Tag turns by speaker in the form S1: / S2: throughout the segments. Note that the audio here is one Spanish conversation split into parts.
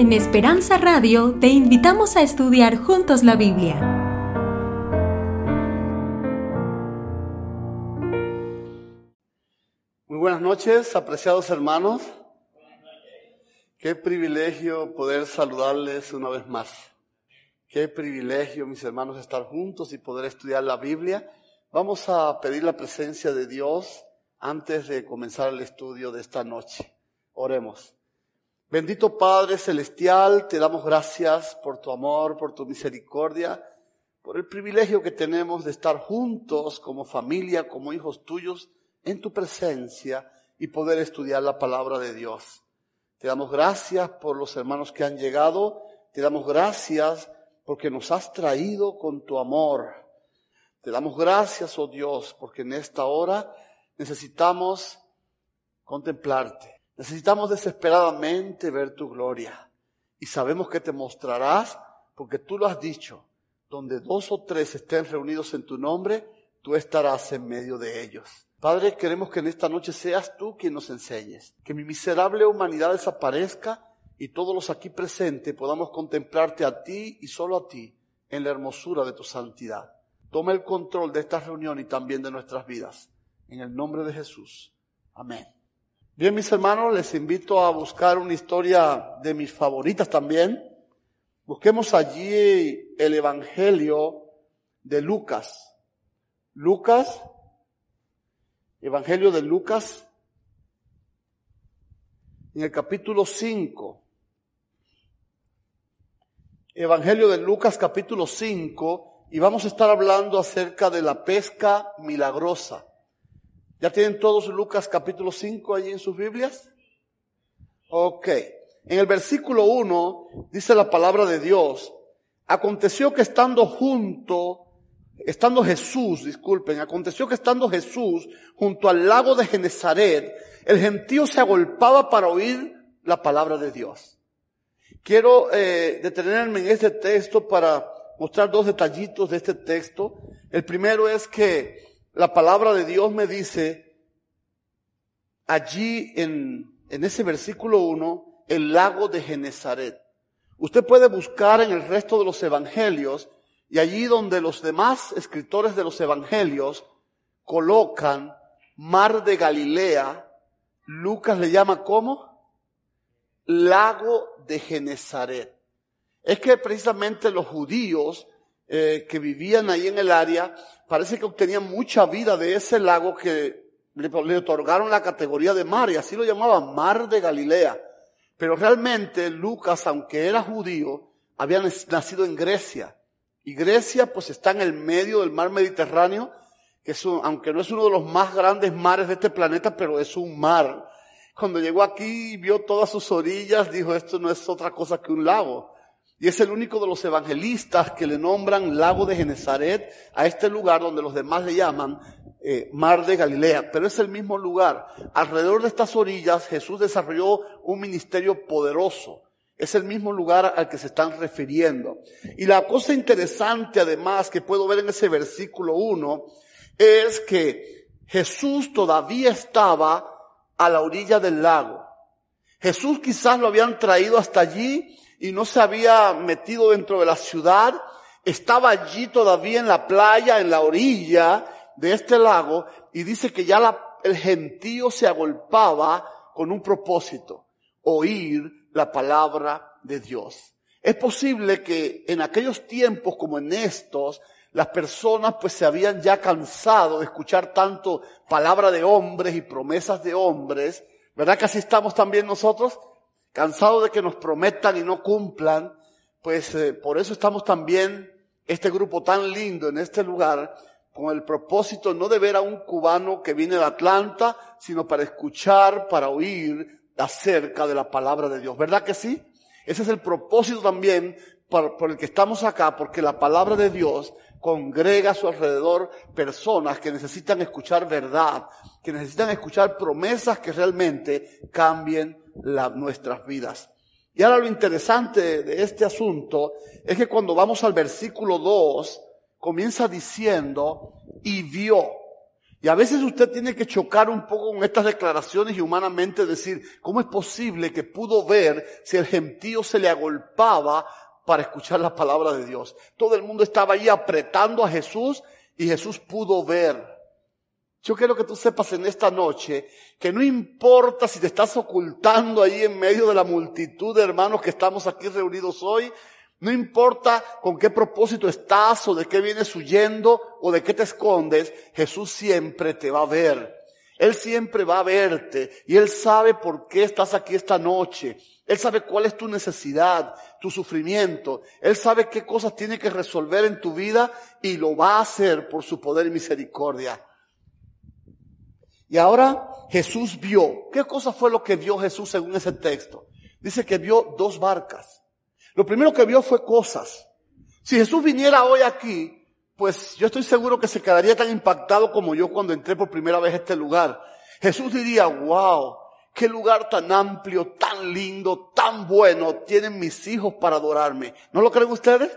S1: En Esperanza Radio te invitamos a estudiar juntos la Biblia.
S2: Muy buenas noches, apreciados hermanos. Qué privilegio poder saludarles una vez más. Qué privilegio, mis hermanos, estar juntos y poder estudiar la Biblia. Vamos a pedir la presencia de Dios antes de comenzar el estudio de esta noche. Oremos. Bendito Padre Celestial, te damos gracias por tu amor, por tu misericordia, por el privilegio que tenemos de estar juntos como familia, como hijos tuyos, en tu presencia y poder estudiar la palabra de Dios. Te damos gracias por los hermanos que han llegado, te damos gracias porque nos has traído con tu amor. Te damos gracias, oh Dios, porque en esta hora necesitamos contemplarte. Necesitamos desesperadamente ver tu gloria y sabemos que te mostrarás porque tú lo has dicho. Donde dos o tres estén reunidos en tu nombre, tú estarás en medio de ellos. Padre, queremos que en esta noche seas tú quien nos enseñes, que mi miserable humanidad desaparezca y todos los aquí presentes podamos contemplarte a ti y solo a ti en la hermosura de tu santidad. Toma el control de esta reunión y también de nuestras vidas. En el nombre de Jesús. Amén. Bien, mis hermanos, les invito a buscar una historia de mis favoritas también. Busquemos allí el Evangelio de Lucas. Lucas, Evangelio de Lucas, en el capítulo 5. Evangelio de Lucas capítulo 5 y vamos a estar hablando acerca de la pesca milagrosa. ¿Ya tienen todos Lucas capítulo 5 allí en sus Biblias? Ok. En el versículo 1 dice la palabra de Dios, aconteció que estando junto, estando Jesús, disculpen, aconteció que estando Jesús junto al lago de Genezaret, el gentío se agolpaba para oír la palabra de Dios. Quiero eh, detenerme en este texto para mostrar dos detallitos de este texto. El primero es que la palabra de Dios me dice allí en, en ese versículo 1, el lago de Genezaret. Usted puede buscar en el resto de los evangelios y allí donde los demás escritores de los evangelios colocan mar de Galilea, Lucas le llama ¿cómo? Lago de Genezaret. Es que precisamente los judíos eh, que vivían ahí en el área, parece que obtenían mucha vida de ese lago que le, otorgaron la categoría de mar y así lo llamaban Mar de Galilea. Pero realmente Lucas, aunque era judío, había nacido en Grecia. Y Grecia pues está en el medio del mar Mediterráneo, que es aunque no es uno de los más grandes mares de este planeta, pero es un mar. Cuando llegó aquí vio todas sus orillas, dijo, esto no es otra cosa que un lago. Y es el único de los evangelistas que le nombran lago de Genezaret a este lugar donde los demás le llaman eh, mar de Galilea. Pero es el mismo lugar. Alrededor de estas orillas Jesús desarrolló un ministerio poderoso. Es el mismo lugar al que se están refiriendo. Y la cosa interesante además que puedo ver en ese versículo 1 es que Jesús todavía estaba a la orilla del lago. Jesús quizás lo habían traído hasta allí y no se había metido dentro de la ciudad, estaba allí todavía en la playa, en la orilla de este lago, y dice que ya el gentío se agolpaba con un propósito, oír la palabra de Dios. Es posible que en aquellos tiempos como en estos, las personas pues se habían ya cansado de escuchar tanto palabra de hombres y promesas de hombres, ¿verdad que así estamos también nosotros? Cansado de que nos prometan y no cumplan, pues eh, por eso estamos también, este grupo tan lindo en este lugar, con el propósito no de ver a un cubano que viene de Atlanta, sino para escuchar, para oír acerca de la palabra de Dios. ¿Verdad que sí? Ese es el propósito también por, por el que estamos acá, porque la palabra de Dios congrega a su alrededor personas que necesitan escuchar verdad, que necesitan escuchar promesas que realmente cambien nuestras vidas. Y ahora lo interesante de este asunto es que cuando vamos al versículo 2, comienza diciendo, y vio. Y a veces usted tiene que chocar un poco con estas declaraciones y humanamente decir, ¿cómo es posible que pudo ver si el gentío se le agolpaba para escuchar la palabra de Dios? Todo el mundo estaba ahí apretando a Jesús y Jesús pudo ver. Yo quiero que tú sepas en esta noche que no importa si te estás ocultando ahí en medio de la multitud de hermanos que estamos aquí reunidos hoy, no importa con qué propósito estás o de qué vienes huyendo o de qué te escondes, Jesús siempre te va a ver. Él siempre va a verte y Él sabe por qué estás aquí esta noche. Él sabe cuál es tu necesidad, tu sufrimiento. Él sabe qué cosas tiene que resolver en tu vida y lo va a hacer por su poder y misericordia. Y ahora Jesús vio. ¿Qué cosa fue lo que vio Jesús según ese texto? Dice que vio dos barcas. Lo primero que vio fue cosas. Si Jesús viniera hoy aquí, pues yo estoy seguro que se quedaría tan impactado como yo cuando entré por primera vez a este lugar. Jesús diría, wow, qué lugar tan amplio, tan lindo, tan bueno tienen mis hijos para adorarme. ¿No lo creen ustedes?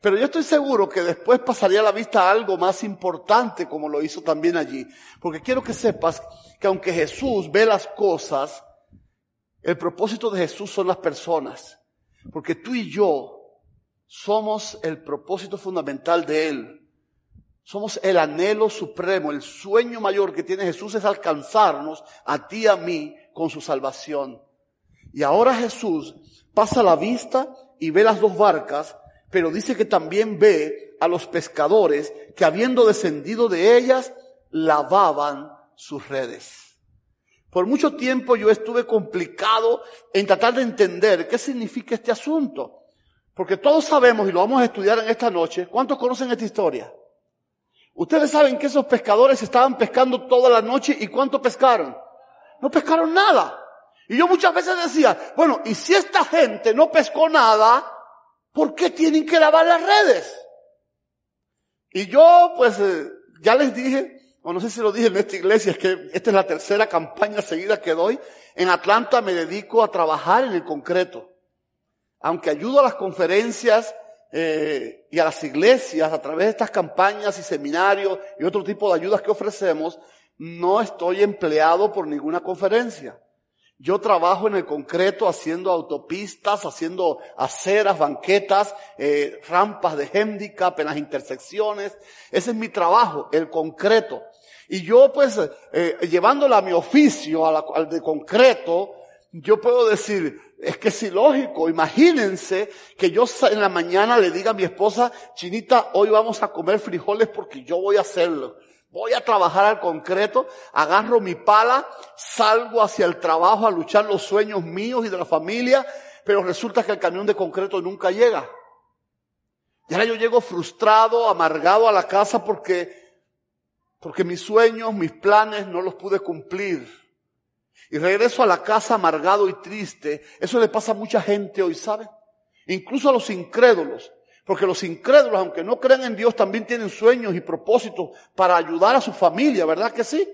S2: Pero yo estoy seguro que después pasaría la vista algo más importante como lo hizo también allí. Porque quiero que sepas que aunque Jesús ve las cosas, el propósito de Jesús son las personas. Porque tú y yo somos el propósito fundamental de Él. Somos el anhelo supremo, el sueño mayor que tiene Jesús es alcanzarnos a ti y a mí con su salvación. Y ahora Jesús pasa la vista y ve las dos barcas, pero dice que también ve a los pescadores que habiendo descendido de ellas, lavaban sus redes. Por mucho tiempo yo estuve complicado en tratar de entender qué significa este asunto. Porque todos sabemos, y lo vamos a estudiar en esta noche, ¿cuántos conocen esta historia? Ustedes saben que esos pescadores estaban pescando toda la noche y ¿cuánto pescaron? No pescaron nada. Y yo muchas veces decía, bueno, y si esta gente no pescó nada, ¿por qué tienen que lavar las redes? Y yo, pues, eh, ya les dije, o no sé si lo dije en esta iglesia, es que esta es la tercera campaña seguida que doy. En Atlanta me dedico a trabajar en el concreto. Aunque ayudo a las conferencias eh, y a las iglesias a través de estas campañas y seminarios y otro tipo de ayudas que ofrecemos, no estoy empleado por ninguna conferencia. Yo trabajo en el concreto haciendo autopistas, haciendo aceras, banquetas, eh, rampas de handicap en las intersecciones. Ese es mi trabajo, el concreto. Y yo pues, eh, llevándola a mi oficio, al de concreto, yo puedo decir, es que es ilógico. Imagínense que yo en la mañana le diga a mi esposa, Chinita, hoy vamos a comer frijoles porque yo voy a hacerlo. Voy a trabajar al concreto, agarro mi pala, salgo hacia el trabajo a luchar los sueños míos y de la familia, pero resulta que el camión de concreto nunca llega. Y ahora yo llego frustrado, amargado a la casa porque, porque mis sueños, mis planes no los pude cumplir. Y regreso a la casa amargado y triste. Eso le pasa a mucha gente hoy, ¿sabe? Incluso a los incrédulos. Porque los incrédulos, aunque no crean en Dios, también tienen sueños y propósitos para ayudar a su familia, ¿verdad que sí?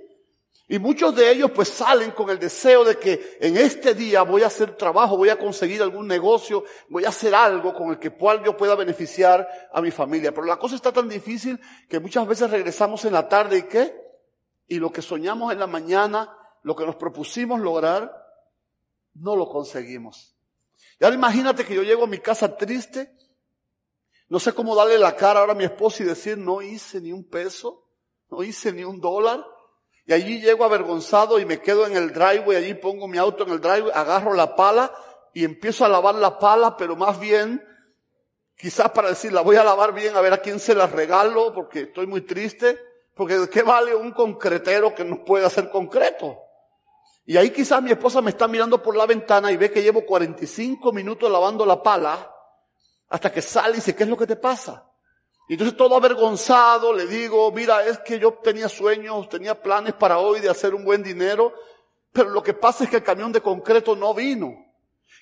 S2: Y muchos de ellos pues salen con el deseo de que en este día voy a hacer trabajo, voy a conseguir algún negocio, voy a hacer algo con el que yo pueda beneficiar a mi familia. Pero la cosa está tan difícil que muchas veces regresamos en la tarde y qué? Y lo que soñamos en la mañana, lo que nos propusimos lograr, no lo conseguimos. Y ahora imagínate que yo llego a mi casa triste, no sé cómo darle la cara ahora a mi esposa y decir, no hice ni un peso, no hice ni un dólar. Y allí llego avergonzado y me quedo en el driveway, allí pongo mi auto en el driveway, agarro la pala y empiezo a lavar la pala, pero más bien, quizás para decir, la voy a lavar bien, a ver a quién se la regalo, porque estoy muy triste, porque ¿de qué vale un concretero que no puede hacer concreto? Y ahí quizás mi esposa me está mirando por la ventana y ve que llevo 45 minutos lavando la pala, hasta que sale y dice, ¿qué es lo que te pasa? Y entonces todo avergonzado le digo, mira, es que yo tenía sueños, tenía planes para hoy de hacer un buen dinero, pero lo que pasa es que el camión de concreto no vino.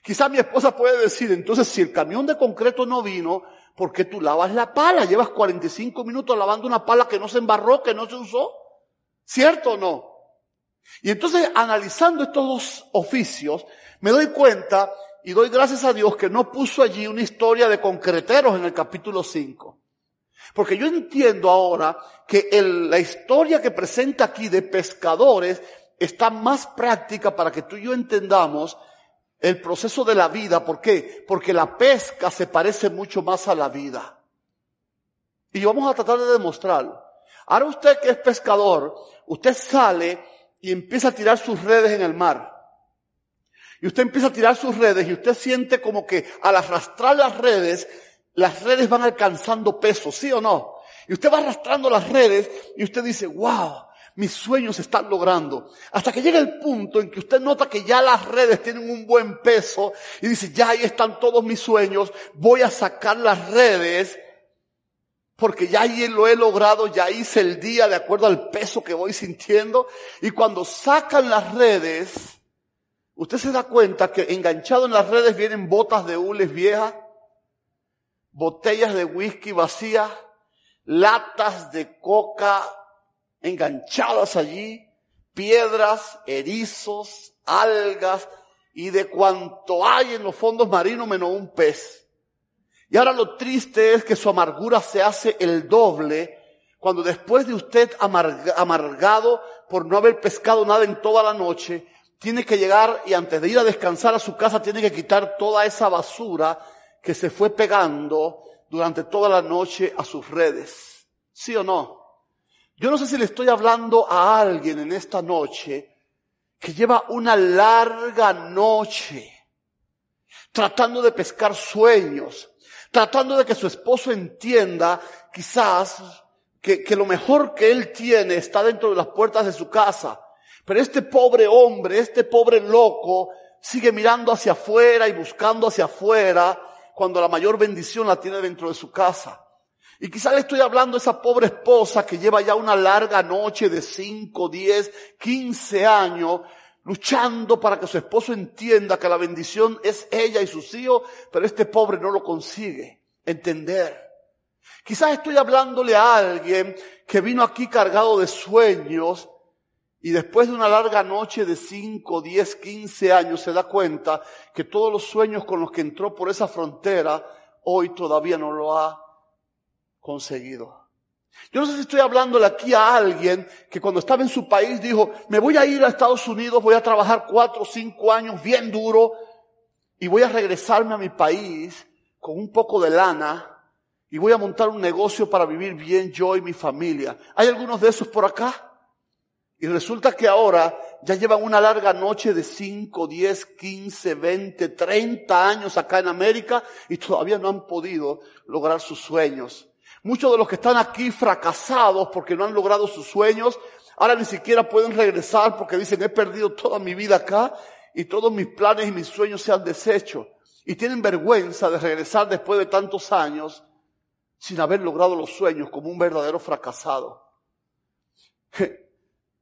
S2: Quizá mi esposa puede decir, entonces si el camión de concreto no vino, ¿por qué tú lavas la pala? Llevas 45 minutos lavando una pala que no se embarró, que no se usó. ¿Cierto o no? Y entonces analizando estos dos oficios, me doy cuenta y doy gracias a Dios que no puso allí una historia de concreteros en el capítulo 5. Porque yo entiendo ahora que la historia que presenta aquí de pescadores está más práctica para que tú y yo entendamos el proceso de la vida. ¿Por qué? Porque la pesca se parece mucho más a la vida. Y vamos a tratar de demostrarlo. Ahora usted que es pescador, usted sale y empieza a tirar sus redes en el mar. Y usted empieza a tirar sus redes y usted siente como que al arrastrar las redes, las redes van alcanzando peso, ¿sí o no? Y usted va arrastrando las redes y usted dice, wow, mis sueños se están logrando. Hasta que llega el punto en que usted nota que ya las redes tienen un buen peso y dice, ya ahí están todos mis sueños, voy a sacar las redes porque ya ahí lo he logrado, ya hice el día de acuerdo al peso que voy sintiendo. Y cuando sacan las redes, usted se da cuenta que enganchado en las redes vienen botas de hules viejas, botellas de whisky vacías, latas de coca enganchadas allí, piedras, erizos, algas y de cuanto hay en los fondos marinos menos un pez. Y ahora lo triste es que su amargura se hace el doble cuando después de usted amargado por no haber pescado nada en toda la noche, tiene que llegar y antes de ir a descansar a su casa tiene que quitar toda esa basura que se fue pegando durante toda la noche a sus redes. ¿Sí o no? Yo no sé si le estoy hablando a alguien en esta noche que lleva una larga noche tratando de pescar sueños, tratando de que su esposo entienda quizás que, que, lo mejor que él tiene está dentro de las puertas de su casa. Pero este pobre hombre, este pobre loco, sigue mirando hacia afuera y buscando hacia afuera cuando la mayor bendición la tiene dentro de su casa. Y quizá le estoy hablando a esa pobre esposa que lleva ya una larga noche de 5, 10, 15 años luchando para que su esposo entienda que la bendición es ella y sus hijos, pero este pobre no lo consigue entender. Quizás estoy hablándole a alguien que vino aquí cargado de sueños y después de una larga noche de 5, 10, 15 años se da cuenta que todos los sueños con los que entró por esa frontera hoy todavía no lo ha conseguido. Yo no sé si estoy hablándole aquí a alguien que cuando estaba en su país dijo, me voy a ir a Estados Unidos, voy a trabajar cuatro o cinco años bien duro y voy a regresarme a mi país con un poco de lana y voy a montar un negocio para vivir bien yo y mi familia. ¿Hay algunos de esos por acá? Y resulta que ahora ya llevan una larga noche de 5, 10, 15, 20, 30 años acá en América y todavía no han podido lograr sus sueños. Muchos de los que están aquí fracasados porque no han logrado sus sueños, ahora ni siquiera pueden regresar porque dicen, he perdido toda mi vida acá y todos mis planes y mis sueños se han deshecho. Y tienen vergüenza de regresar después de tantos años sin haber logrado los sueños como un verdadero fracasado.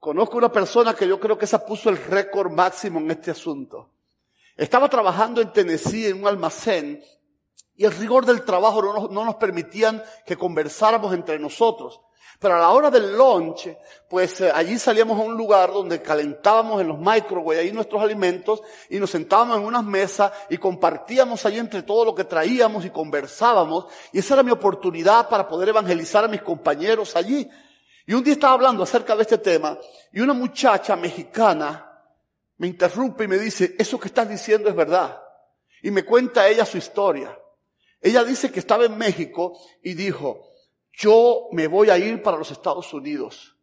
S2: Conozco una persona que yo creo que esa puso el récord máximo en este asunto. Estaba trabajando en Tennessee en un almacén y el rigor del trabajo no nos, no permitían que conversáramos entre nosotros. Pero a la hora del lunch, pues eh, allí salíamos a un lugar donde calentábamos en los microwaves ahí nuestros alimentos y nos sentábamos en unas mesas y compartíamos allí entre todo lo que traíamos y conversábamos. Y esa era mi oportunidad para poder evangelizar a mis compañeros allí. Y un día estaba hablando acerca de este tema y una muchacha mexicana me interrumpe y me dice, eso que estás diciendo es verdad. Y me cuenta ella su historia. Ella dice que estaba en México y dijo, yo me voy a ir para los Estados Unidos.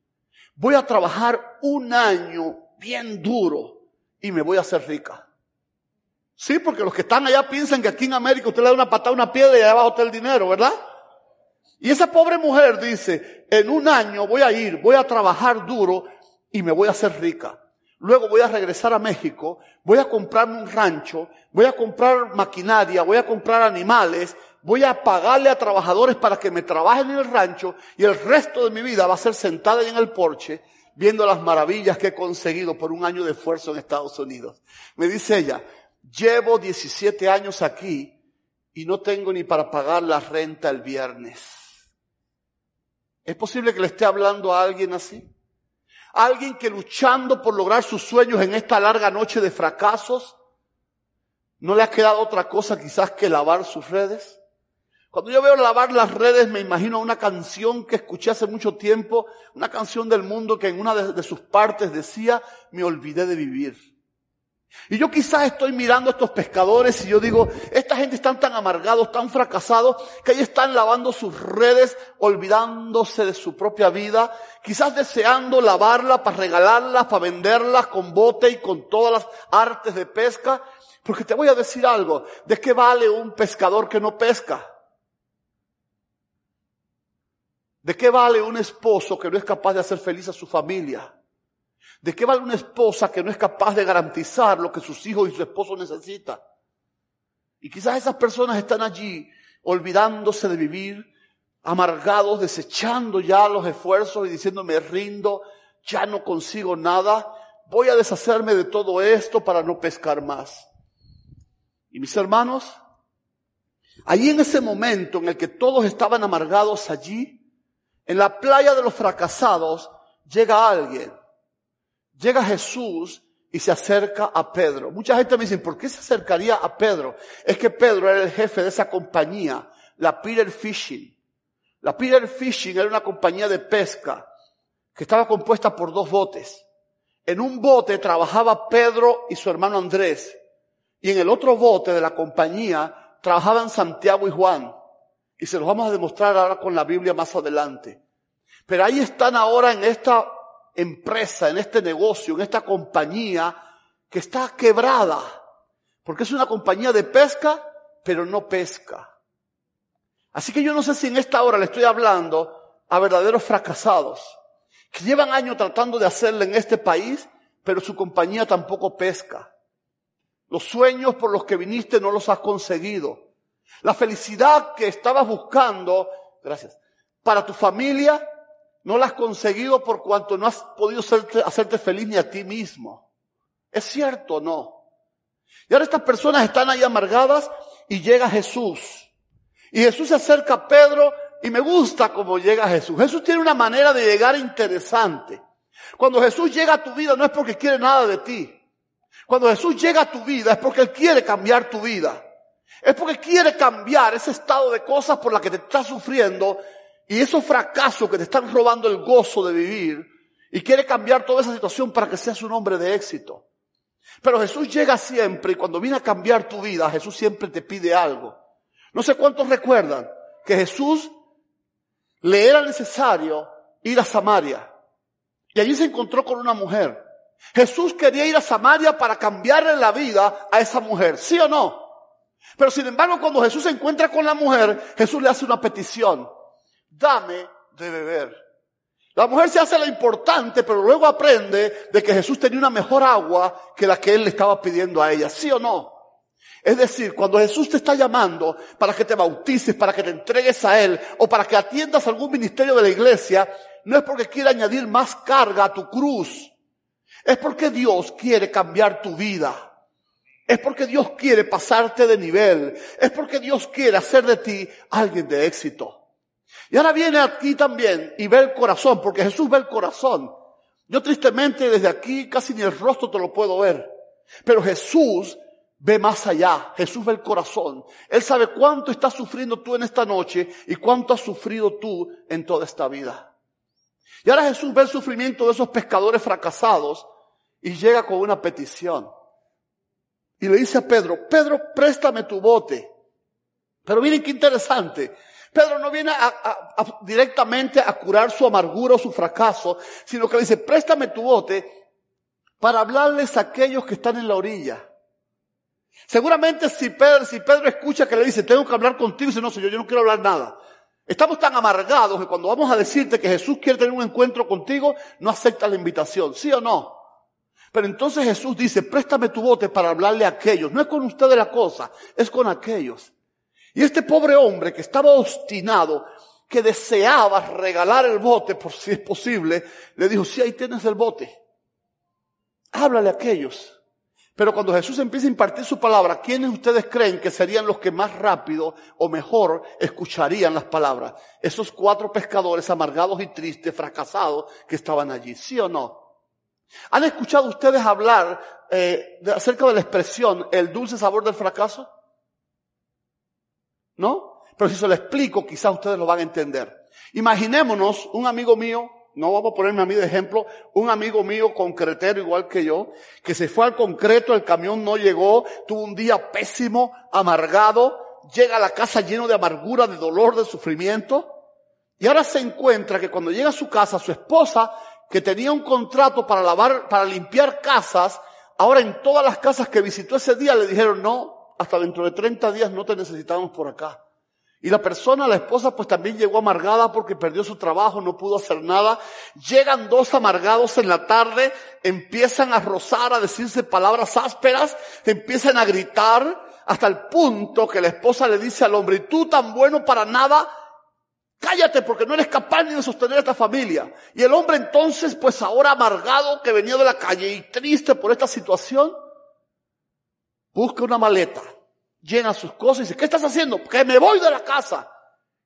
S2: Voy a trabajar un año bien duro y me voy a hacer rica. Sí, porque los que están allá piensan que aquí en América usted le da una patada a una piedra y allá abajo está el dinero, ¿verdad? Y esa pobre mujer dice, en un año voy a ir, voy a trabajar duro y me voy a hacer rica. Luego voy a regresar a México, voy a comprarme un rancho, voy a comprar maquinaria, voy a comprar animales, voy a pagarle a trabajadores para que me trabajen en el rancho y el resto de mi vida va a ser sentada en el porche viendo las maravillas que he conseguido por un año de esfuerzo en Estados Unidos. Me dice ella, llevo 17 años aquí y no tengo ni para pagar la renta el viernes. ¿Es posible que le esté hablando a alguien así? Alguien que luchando por lograr sus sueños en esta larga noche de fracasos, no le ha quedado otra cosa quizás que lavar sus redes. Cuando yo veo lavar las redes me imagino una canción que escuché hace mucho tiempo, una canción del mundo que en una de, sus partes decía, me olvidé de vivir. Y yo quizás estoy mirando a estos pescadores y yo digo, esta gente están tan amargados, tan fracasados, que ahí están lavando sus redes, olvidándose de su propia vida, quizás deseando lavarla para regalarlas, para venderlas con bote y con todas las artes de pesca. Porque te voy a decir algo, ¿de qué vale un pescador que no pesca? ¿De qué vale un esposo que no es capaz de hacer feliz a su familia? ¿De qué vale una esposa que no es capaz de garantizar lo que sus hijos y su esposo necesitan? Y quizás esas personas están allí olvidándose de vivir, amargados, desechando ya los esfuerzos y diciendo me rindo, ya no consigo nada, voy a deshacerme de todo esto para no pescar más. Y mis hermanos, allí en ese momento en el que todos estaban amargados allí, en la playa de los fracasados, llega alguien llega Jesús y se acerca a Pedro. Mucha gente me dice, ¿por qué se acercaría a Pedro? Es que Pedro era el jefe de esa compañía, la Peter Fishing. La Peter Fishing era una compañía de pesca que estaba compuesta por dos botes. En un bote trabajaba Pedro y su hermano Andrés. Y en el otro bote de la compañía trabajaban Santiago y Juan. Y se los vamos a demostrar ahora con la Biblia más adelante. Pero ahí están ahora en esta empresa, en este negocio, en esta compañía que está quebrada. Porque es una compañía de pesca, pero no pesca. Así que yo no sé si en esta hora le estoy hablando a verdaderos fracasados, que llevan años tratando de hacerle en este país, pero su compañía tampoco pesca. Los sueños por los que viniste no los has conseguido. La felicidad que estabas buscando, gracias, para tu familia no la has conseguido por cuanto no has podido hacerte, feliz ni a ti mismo. ¿Es cierto o no? Y ahora estas personas están ahí amargadas y llega Jesús. Y Jesús se acerca a Pedro y me gusta cómo llega Jesús. Jesús tiene una manera de llegar interesante. Cuando Jesús llega a tu vida no es porque quiere nada de ti. Cuando Jesús llega a tu vida es porque Él quiere cambiar tu vida. Es porque quiere cambiar ese estado de cosas por la que te estás sufriendo y esos fracasos que te están robando el gozo de vivir y quiere cambiar toda esa situación para que seas un hombre de éxito. Pero Jesús llega siempre y cuando viene a cambiar tu vida, Jesús siempre te pide algo. No sé cuántos recuerdan que Jesús le era necesario ir a Samaria y allí se encontró con una mujer. Jesús quería ir a Samaria para cambiarle la vida a esa mujer, ¿sí o no? Pero sin embargo, cuando Jesús se encuentra con la mujer, Jesús le hace una petición dame de beber. La mujer se hace la importante, pero luego aprende de que Jesús tenía una mejor agua que la que él le estaba pidiendo a ella, ¿sí o no? Es decir, cuando Jesús te está llamando para que te bautices, para que te entregues a Él o para que atiendas algún ministerio de la iglesia, no es porque quiere añadir más carga a tu cruz. Es porque Dios quiere cambiar tu vida. Es porque Dios quiere pasarte de nivel. Es porque Dios quiere hacer de ti alguien de éxito. Y ahora viene aquí también y ve el corazón, porque Jesús ve el corazón. Yo tristemente desde aquí casi ni el rostro te lo puedo ver. Pero Jesús ve más allá. Jesús ve el corazón. Él sabe cuánto estás sufriendo tú en esta noche y cuánto has sufrido tú en toda esta vida. Y ahora Jesús ve el sufrimiento de esos pescadores fracasados y llega con una petición. Y le dice a Pedro, Pedro, préstame tu bote. Pero miren qué interesante. Pedro no viene directamente a curar su amargura o su fracaso, sino que le dice, préstame tu bote para hablarles a aquellos que están en la orilla. Seguramente si Pedro, si Pedro escucha que le dice, tengo que hablar contigo, dice, no, señor, yo no quiero hablar nada. Estamos tan amargados que cuando vamos a decirte que Jesús quiere tener un encuentro contigo, no acepta la invitación, ¿sí o no? Pero entonces Jesús dice, préstame tu bote para hablarle a aquellos. No es con ustedes la cosa, es con aquellos. Y este pobre hombre que estaba obstinado, que deseaba regalar el bote por si es posible, le dijo, sí, ahí tienes el bote. Háblale a aquellos. Pero cuando Jesús empieza a impartir su palabra, ¿quiénes ustedes creen que serían los que más rápido o mejor escucharían las palabras? Esos cuatro pescadores amargados y tristes, fracasados, que estaban allí, ¿sí o no? ¿Han escuchado ustedes hablar eh, acerca de la expresión el dulce sabor del fracaso? ¿No? pero si se lo explico, quizás ustedes lo van a entender. Imaginémonos un amigo mío, no vamos a ponerme a mí de ejemplo, un amigo mío concretero igual que yo, que se fue al concreto, el camión no llegó, tuvo un día pésimo, amargado, llega a la casa lleno de amargura, de dolor, de sufrimiento, y ahora se encuentra que cuando llega a su casa, su esposa, que tenía un contrato para lavar, para limpiar casas, ahora en todas las casas que visitó ese día le dijeron, no, hasta dentro de 30 días no te necesitamos por acá. Y la persona, la esposa, pues también llegó amargada porque perdió su trabajo, no pudo hacer nada. Llegan dos amargados en la tarde, empiezan a rozar, a decirse palabras ásperas, empiezan a gritar, hasta el punto que la esposa le dice al hombre, tú tan bueno para nada, cállate porque no eres capaz ni de sostener esta familia. Y el hombre entonces, pues ahora amargado que venía de la calle y triste por esta situación, busca una maleta, llena sus cosas y dice, ¿qué estás haciendo? Que me voy de la casa.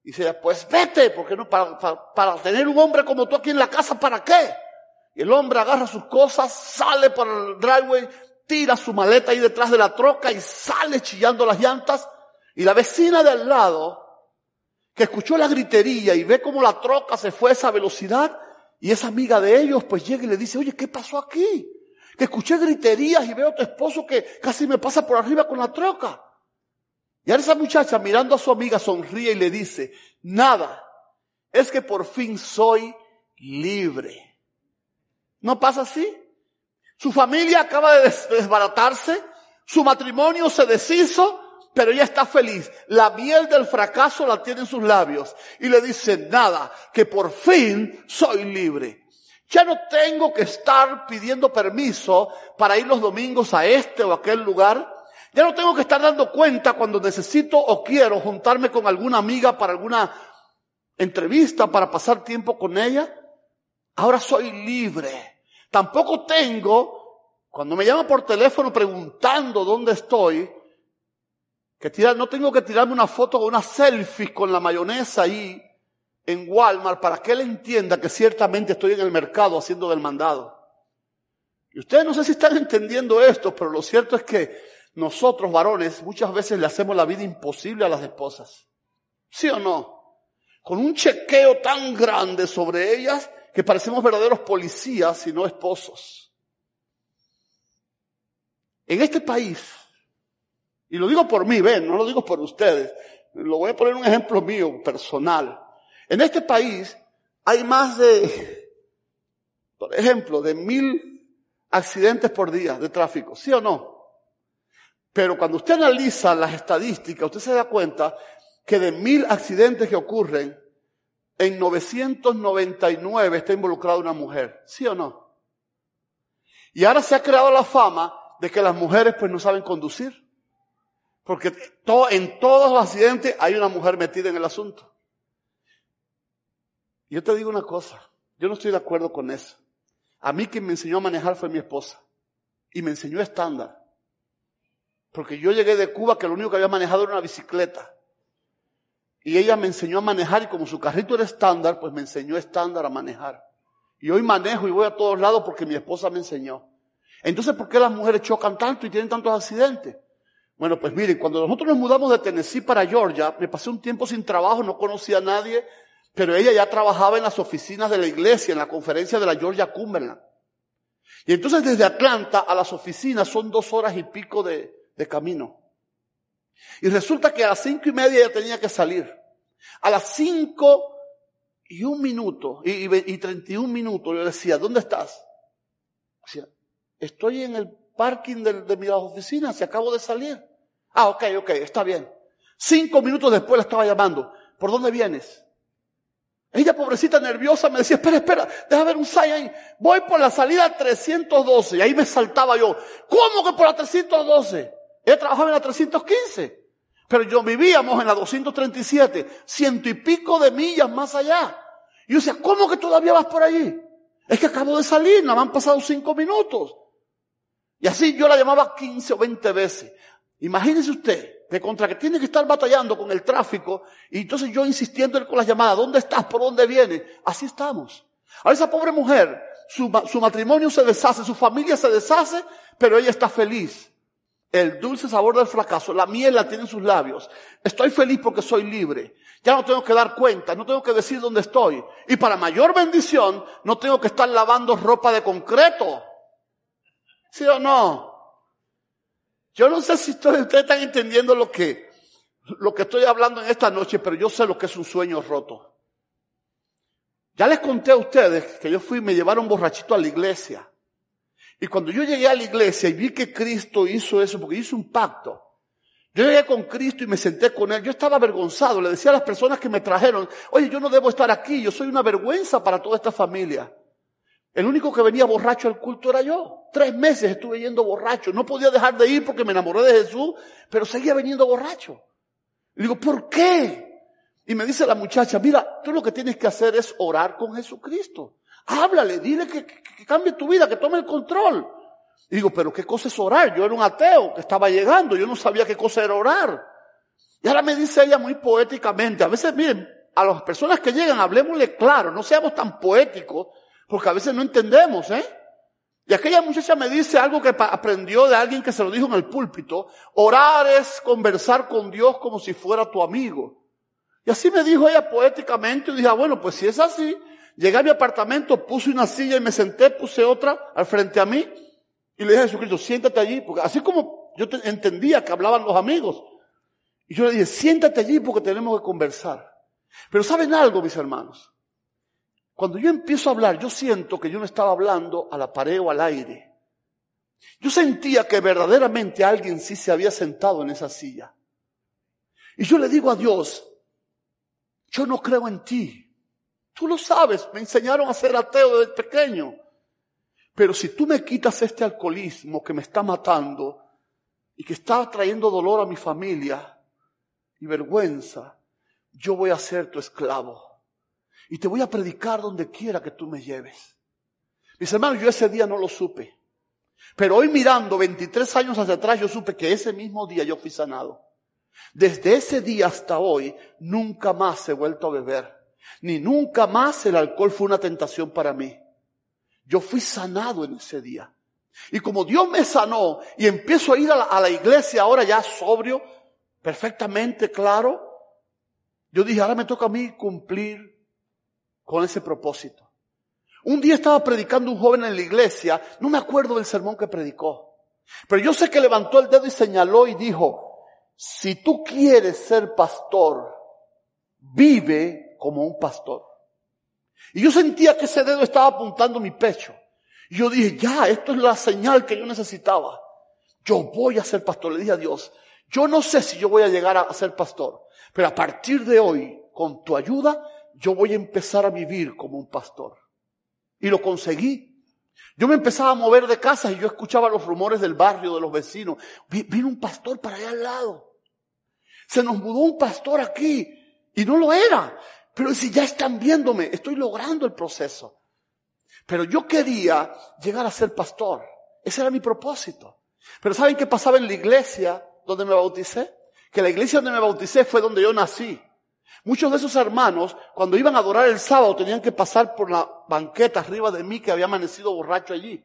S2: Y dice, pues vete, porque no, para, para, tener un hombre como tú aquí en la casa, ¿para qué? Y el hombre agarra sus cosas, sale por el driveway, tira su maleta ahí detrás de la troca y sale chillando las llantas. Y la vecina de al lado, que escuchó la gritería y ve cómo la troca se fue a esa velocidad, y esa amiga de ellos pues llega y le dice, oye, ¿qué pasó aquí? Que escuché griterías y veo a tu esposo que casi me pasa por arriba con la troca. Y ahora esa muchacha mirando a su amiga sonríe y le dice, nada, es que por fin soy libre. ¿No pasa así? Su familia acaba de desbaratarse, su matrimonio se deshizo, pero ella está feliz. La miel del fracaso la tiene en sus labios. Y le dice, nada, que por fin soy libre. Ya no tengo que estar pidiendo permiso para ir los domingos a este o aquel lugar. Ya no tengo que estar dando cuenta cuando necesito o quiero juntarme con alguna amiga para alguna entrevista, para pasar tiempo con ella. Ahora soy libre. Tampoco tengo, cuando me llama por teléfono preguntando dónde estoy, que tirar, no tengo que tirarme una foto o una selfie con la mayonesa ahí en Walmart para que él entienda que ciertamente estoy en el mercado haciendo del mandado. Y ustedes no sé si están entendiendo esto, pero lo cierto es que nosotros varones muchas veces le hacemos la vida imposible a las esposas. ¿Sí o no? Con un chequeo tan grande sobre ellas que parecemos verdaderos policías y no esposos. En este país, y lo digo por mí, ven, no lo digo por ustedes, lo voy a poner un ejemplo mío, personal. En este país hay más de, por ejemplo, de mil accidentes por día de tráfico, ¿sí o no? Pero cuando usted analiza las estadísticas, usted se da cuenta que de mil accidentes que ocurren, en 999 está involucrada una mujer, ¿sí o no? Y ahora se ha creado la fama de que las mujeres pues no saben conducir. Porque en todos los accidentes hay una mujer metida en el asunto. Yo te digo una cosa, yo no estoy de acuerdo con eso. A mí quien me enseñó a manejar fue mi esposa. Y me enseñó estándar. Porque yo llegué de Cuba que lo único que había manejado era una bicicleta. Y ella me enseñó a manejar y como su carrito era estándar, pues me enseñó estándar a manejar. Y hoy manejo y voy a todos lados porque mi esposa me enseñó. Entonces, ¿por qué las mujeres chocan tanto y tienen tantos accidentes? Bueno, pues miren, cuando nosotros nos mudamos de Tennessee para Georgia, me pasé un tiempo sin trabajo, no conocía a nadie, pero ella ya trabajaba en las oficinas de la iglesia, en la conferencia de la Georgia Cumberland. Y entonces desde Atlanta a las oficinas son dos horas y pico de, camino. Y resulta que a las cinco y media ya tenía que salir. A las cinco y un minuto, y, treinta y un minutos, yo decía, ¿dónde estás? Decía, estoy en el parking de, de mi oficina, se acabo de salir. Ah, ok, ok, está bien. Cinco minutos después la estaba llamando. ¿Por dónde vienes? Ella, pobrecita, nerviosa, me decía, espera, espera, deja ver un sign ahí. Voy por la salida 312. Y ahí me saltaba yo. ¿Cómo que por la 312? Ella trabajaba en la 315. Pero yo vivíamos en la 237, ciento y pico de millas más allá. Y yo decía, ¿cómo que todavía vas por allí? Es que acabo de salir, nada más han pasado cinco minutos. Y así yo la llamaba 15 o 20 veces. Imagínese usted, que contra que tiene que estar batallando con el tráfico, y entonces yo insistiendo con las llamadas, ¿dónde estás? ¿Por dónde vienes? Así estamos. Ahora esa pobre mujer, su, su matrimonio se deshace, su familia se deshace, pero ella está feliz el dulce sabor del fracaso, la miel la tiene en sus labios. Estoy feliz porque soy libre. Ya no tengo que dar cuenta, no tengo que decir dónde estoy. Y para mayor bendición, no tengo que estar lavando ropa de concreto. ¿Sí o no? Yo no sé si ustedes, están entendiendo lo que, lo que estoy hablando en esta noche, pero yo sé lo que es un sueño roto. Ya les conté a ustedes que yo fui y me llevaron borrachito a la iglesia. Y cuando yo llegué a la iglesia y vi que Cristo hizo eso, porque hizo un pacto, yo llegué con Cristo y me senté con Él. Yo estaba avergonzado. Le decía a las personas que me trajeron, oye, yo no debo estar aquí. Yo soy una vergüenza para toda esta familia. El único que venía borracho al culto era yo. Tres meses estuve yendo borracho. No podía dejar de ir porque me enamoré de Jesús, pero seguía veniendo borracho. Le digo, ¿por qué? Y me dice la muchacha, mira, tú lo que tienes que hacer es orar con Jesucristo. Háblale, dile que, cambie tu vida, que tome el control. Y digo, pero ¿qué cosa es orar? Yo era un ateo que estaba llegando, yo no sabía qué cosa era orar. Y ahora me dice ella muy poéticamente, a veces miren, a las personas que llegan, hablemosle claro, no seamos tan poéticos, porque a veces no entendemos, ¿eh? Y aquella muchacha me dice algo que aprendió de alguien que se lo dijo en el púlpito, orar es conversar con Dios como si fuera tu amigo. Y así me dijo ella poéticamente y dije, ah, bueno, pues si es así, llegué a mi apartamento, puse una silla y me senté, puse otra al frente a mí y le dije a Jesucristo, siéntate allí, porque así como yo entendía que hablaban los amigos. Y yo le dije, siéntate allí porque tenemos que conversar. Pero ¿saben algo, mis hermanos? Cuando yo empiezo a hablar, yo siento que yo no estaba hablando a la pared o al aire. Yo sentía que verdaderamente alguien sí se había sentado en esa silla. Y yo le digo a Dios, yo no creo en ti. Tú lo sabes, me enseñaron a ser ateo desde pequeño. Pero si tú me quitas este alcoholismo que me está matando y que está trayendo dolor a mi familia y vergüenza, yo voy a ser tu esclavo. Y te voy a predicar donde quiera que tú me lleves. Mis hermanos, yo ese día no lo supe. Pero hoy mirando 23 años hacia atrás, yo supe que ese mismo día yo fui sanado. Desde ese día hasta hoy, nunca más he vuelto a beber, ni nunca más el alcohol fue una tentación para mí. Yo fui sanado en ese día. Y como Dios me sanó y empiezo a ir a la, iglesia ahora ya sobrio, perfectamente claro, yo dije, ahora me toca a mí cumplir con ese propósito. Un día estaba predicando un joven en la iglesia, no me acuerdo del sermón que predicó, pero yo sé que levantó el dedo y señaló y dijo, si tú quieres ser pastor, vive como un pastor. Y yo sentía que ese dedo estaba apuntando mi pecho. Y yo dije, ya, esto es la señal que yo necesitaba. Yo voy a ser pastor. Le dije a Dios, yo no sé si yo voy a llegar a ser pastor, pero a partir de hoy, con tu ayuda, yo voy a empezar a vivir como un pastor. Y lo conseguí. Yo me empezaba a mover de casa y yo escuchaba los rumores del barrio, de los vecinos. Vino un pastor para allá al lado. Se nos mudó un pastor aquí y no lo era. Pero si ya están viéndome, estoy logrando el proceso. Pero yo quería llegar a ser pastor. Ese era mi propósito. Pero ¿saben qué pasaba en la iglesia donde me bauticé? Que la iglesia donde me bauticé fue donde yo nací. Muchos de esos hermanos, cuando iban a adorar el sábado, tenían que pasar por la banqueta arriba de mí que había amanecido borracho allí.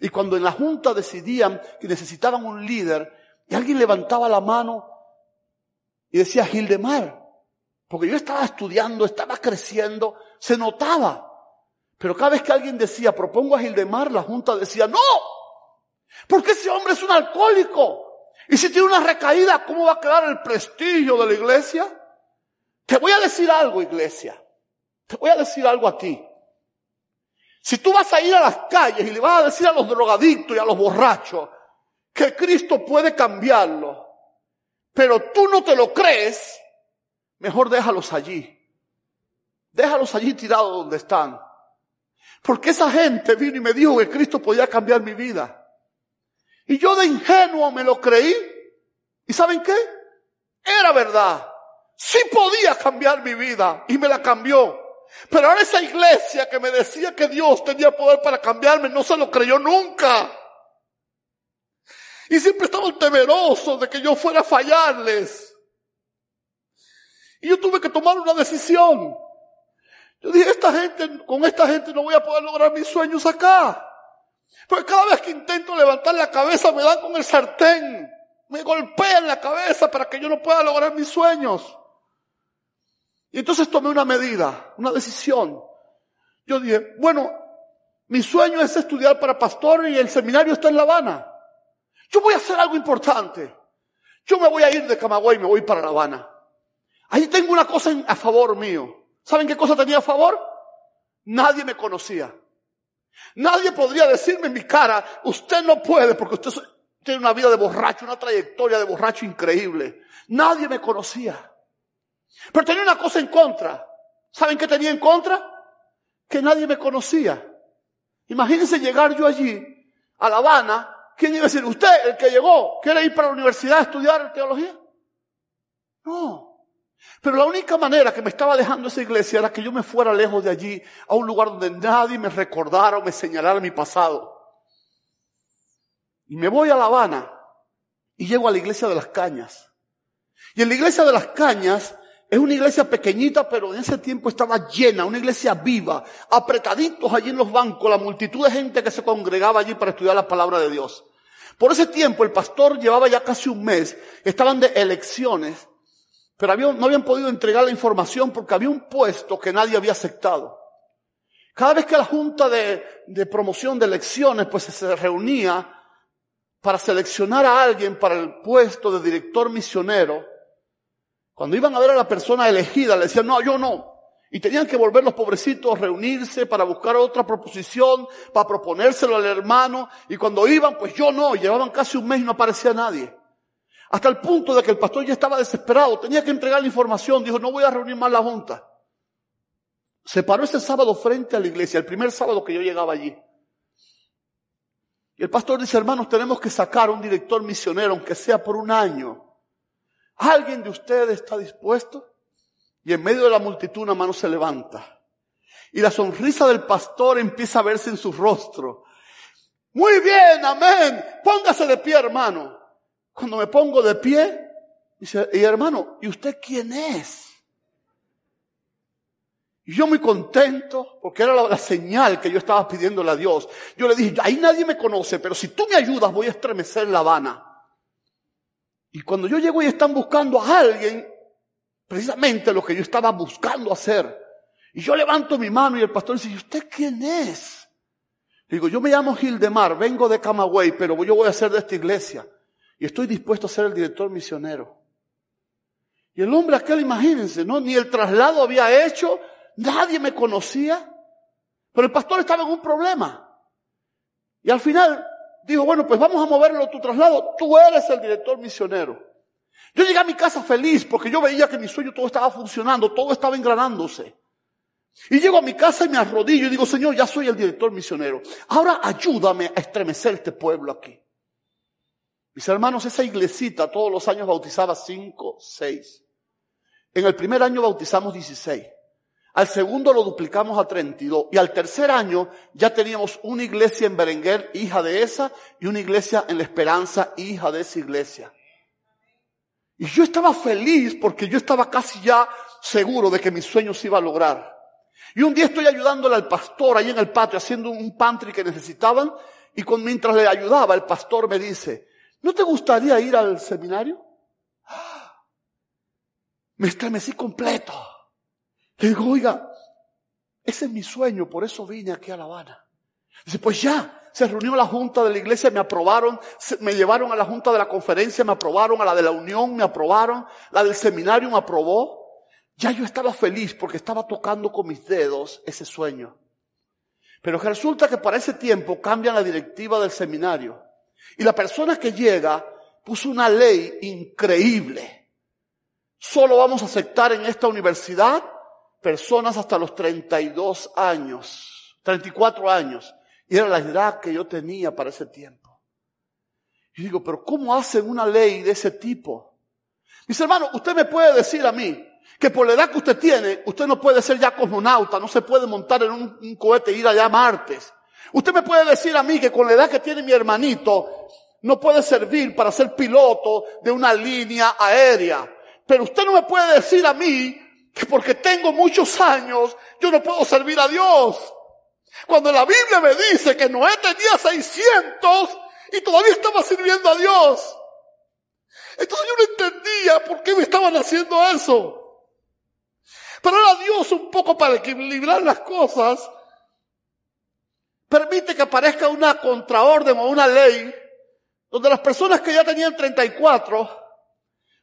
S2: Y cuando en la junta decidían que necesitaban un líder y alguien levantaba la mano, y decía Gildemar, porque yo estaba estudiando, estaba creciendo, se notaba. Pero cada vez que alguien decía, propongo a Gildemar, la junta decía, no, porque ese hombre es un alcohólico. Y si tiene una recaída, ¿cómo va a quedar el prestigio de la iglesia? Te voy a decir algo, iglesia. Te voy a decir algo a ti. Si tú vas a ir a las calles y le vas a decir a los drogadictos y a los borrachos que Cristo puede cambiarlo, pero tú no te lo crees, mejor déjalos allí. Déjalos allí tirados donde están. Porque esa gente vino y me dijo que Cristo podía cambiar mi vida. Y yo de ingenuo me lo creí. ¿Y saben qué? Era verdad. Sí podía cambiar mi vida y me la cambió. Pero ahora esa iglesia que me decía que Dios tenía poder para cambiarme no se lo creyó nunca. Y siempre estaban temerosos de que yo fuera a fallarles. Y yo tuve que tomar una decisión. Yo dije, esta gente, con esta gente no voy a poder lograr mis sueños acá. Porque cada vez que intento levantar la cabeza me dan con el sartén. Me golpean la cabeza para que yo no pueda lograr mis sueños. Y entonces tomé una medida, una decisión. Yo dije, bueno, mi sueño es estudiar para pastor y el seminario está en La Habana. Yo voy a hacer algo importante. Yo me voy a ir de Camagüey y me voy para La Habana. Ahí tengo una cosa a favor mío. ¿Saben qué cosa tenía a favor? Nadie me conocía. Nadie podría decirme en mi cara, usted no puede porque usted tiene una vida de borracho, una trayectoria de borracho increíble. Nadie me conocía. Pero tenía una cosa en contra. ¿Saben qué tenía en contra? Que nadie me conocía. Imagínense llegar yo allí, a La Habana, ¿quién iba a decir? ¿Usted, el que llegó, quiere ir para la universidad a estudiar teología? No. Pero la única manera que me estaba dejando esa iglesia era que yo me fuera lejos de allí, a un lugar donde nadie me recordara o me señalara mi pasado. Y me voy a La Habana y llego a la iglesia de las cañas. Y en la iglesia de las cañas es una iglesia pequeñita, pero en ese tiempo estaba llena, una iglesia viva, apretaditos allí en los bancos, la multitud de gente que se congregaba allí para estudiar la palabra de Dios. Por ese tiempo el pastor llevaba ya casi un mes, estaban de elecciones, pero no habían podido entregar la información porque había un puesto que nadie había aceptado. Cada vez que la junta de, de promoción de elecciones pues se reunía para seleccionar a alguien para el puesto de director misionero, cuando iban a ver a la persona elegida, le decían, no, yo no. Y tenían que volver los pobrecitos a reunirse para buscar otra proposición, para proponérselo al hermano. Y cuando iban, pues yo no. Llevaban casi un mes y no aparecía nadie. Hasta el punto de que el pastor ya estaba desesperado. Tenía que entregar la información. Dijo, no voy a reunir más la junta. Se paró ese sábado frente a la iglesia, el primer sábado que yo llegaba allí. Y el pastor dice, hermanos, tenemos que sacar un director misionero, aunque sea por un año. ¿Alguien de ustedes está dispuesto? Y en medio de la multitud una mano se levanta. Y la sonrisa del pastor empieza a verse en su rostro. Muy bien, amén. Póngase de pie, hermano. Cuando me pongo de pie, dice, y hermano, ¿y usted quién es? Y yo muy contento, porque era la, la, señal que yo estaba pidiéndole a Dios. Yo le dije, ahí nadie me conoce, pero si tú me ayudas voy a estremecer La Habana. Y cuando yo llego y están buscando a alguien, precisamente lo que yo estaba buscando hacer, y yo levanto mi mano y el pastor dice, ¿y usted quién es? Digo, yo me llamo Gildemar, vengo de Camagüey, pero yo voy a ser de esta iglesia. Y estoy dispuesto a ser el director misionero. Y el hombre aquel, imagínense, ¿no? Ni el traslado había hecho, nadie me conocía. Pero el pastor estaba en un problema. Y al final dijo, bueno, pues vamos a moverlo tu traslado, tú eres el director misionero. Yo llegué a mi casa feliz porque yo veía que mi sueño todo estaba funcionando, todo estaba engranándose. Y llego a mi casa y me arrodillo y digo, Señor, ya soy el director misionero. Ahora ayúdame a estremecer este pueblo aquí. Mis hermanos, esa iglesita todos los años bautizaba cinco, seis. En el primer año bautizamos dieciséis. Al segundo lo duplicamos a 32. Y al tercer año ya teníamos una iglesia en Berenguer, hija de esa, y una iglesia en La Esperanza, hija de esa iglesia. Y yo estaba feliz porque yo estaba casi ya seguro de que mi sueño se iba a lograr. Y un día estoy ayudándole al pastor ahí en el patio haciendo un pantry que necesitaban y con, mientras le ayudaba el pastor me dice, ¿no te gustaría ir al seminario? Me estremecí completo. Le digo, oiga, ese es mi sueño, por eso vine aquí a La Habana. Dice, pues ya, se reunió la junta de la iglesia, me aprobaron, me llevaron a la junta de la conferencia, me aprobaron, a la de la unión me aprobaron, la del seminario me aprobó. Ya yo estaba feliz porque estaba tocando con mis dedos ese sueño. Pero resulta que para ese tiempo cambian la directiva del seminario. Y la persona que llega puso una ley increíble. Solo vamos a aceptar en esta universidad personas hasta los 32 años, 34 años. Y era la edad que yo tenía para ese tiempo. Y digo, pero ¿cómo hacen una ley de ese tipo? Mis hermanos, usted me puede decir a mí que por la edad que usted tiene, usted no puede ser ya cosmonauta, no se puede montar en un, cohete e ir allá a Martes. Usted me puede decir a mí que con la edad que tiene mi hermanito, no puede servir para ser piloto de una línea aérea. Pero usted no me puede decir a mí que porque tengo muchos años, yo no puedo servir a Dios. Cuando la Biblia me dice que Noé tenía 600 y todavía estaba sirviendo a Dios. Entonces yo no entendía por qué me estaban haciendo eso. Pero ahora Dios un poco para equilibrar las cosas, permite que aparezca una contraorden o una ley donde las personas que ya tenían 34,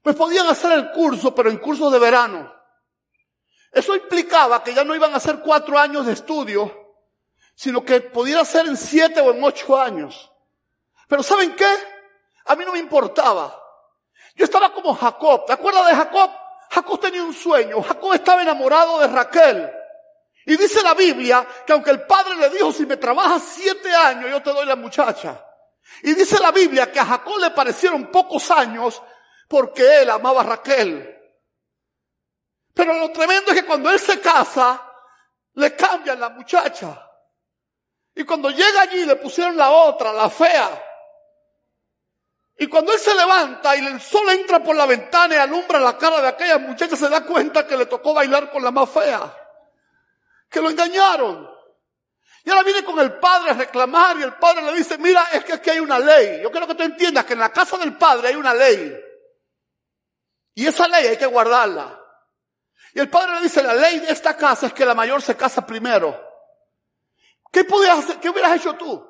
S2: pues podían hacer el curso, pero en cursos de verano. Eso implicaba que ya no iban a hacer cuatro años de estudio, sino que pudiera ser en siete o en ocho años. Pero ¿saben qué? A mí no me importaba. Yo estaba como Jacob. ¿Te acuerdas de Jacob? Jacob tenía un sueño. Jacob estaba enamorado de Raquel. Y dice la Biblia que aunque el padre le dijo, si me trabajas siete años, yo te doy la muchacha. Y dice la Biblia que a Jacob le parecieron pocos años porque él amaba a Raquel. Pero lo tremendo es que cuando él se casa, le cambian la muchacha. Y cuando llega allí le pusieron la otra, la fea. Y cuando él se levanta y el sol entra por la ventana y alumbra la cara de aquella muchacha, se da cuenta que le tocó bailar con la más fea. Que lo engañaron. Y ahora viene con el padre a reclamar y el padre le dice, mira, es que aquí hay una ley. Yo quiero que tú entiendas que en la casa del padre hay una ley. Y esa ley hay que guardarla. Y el padre le dice, la ley de esta casa es que la mayor se casa primero. ¿Qué hacer? ¿Qué hubieras hecho tú?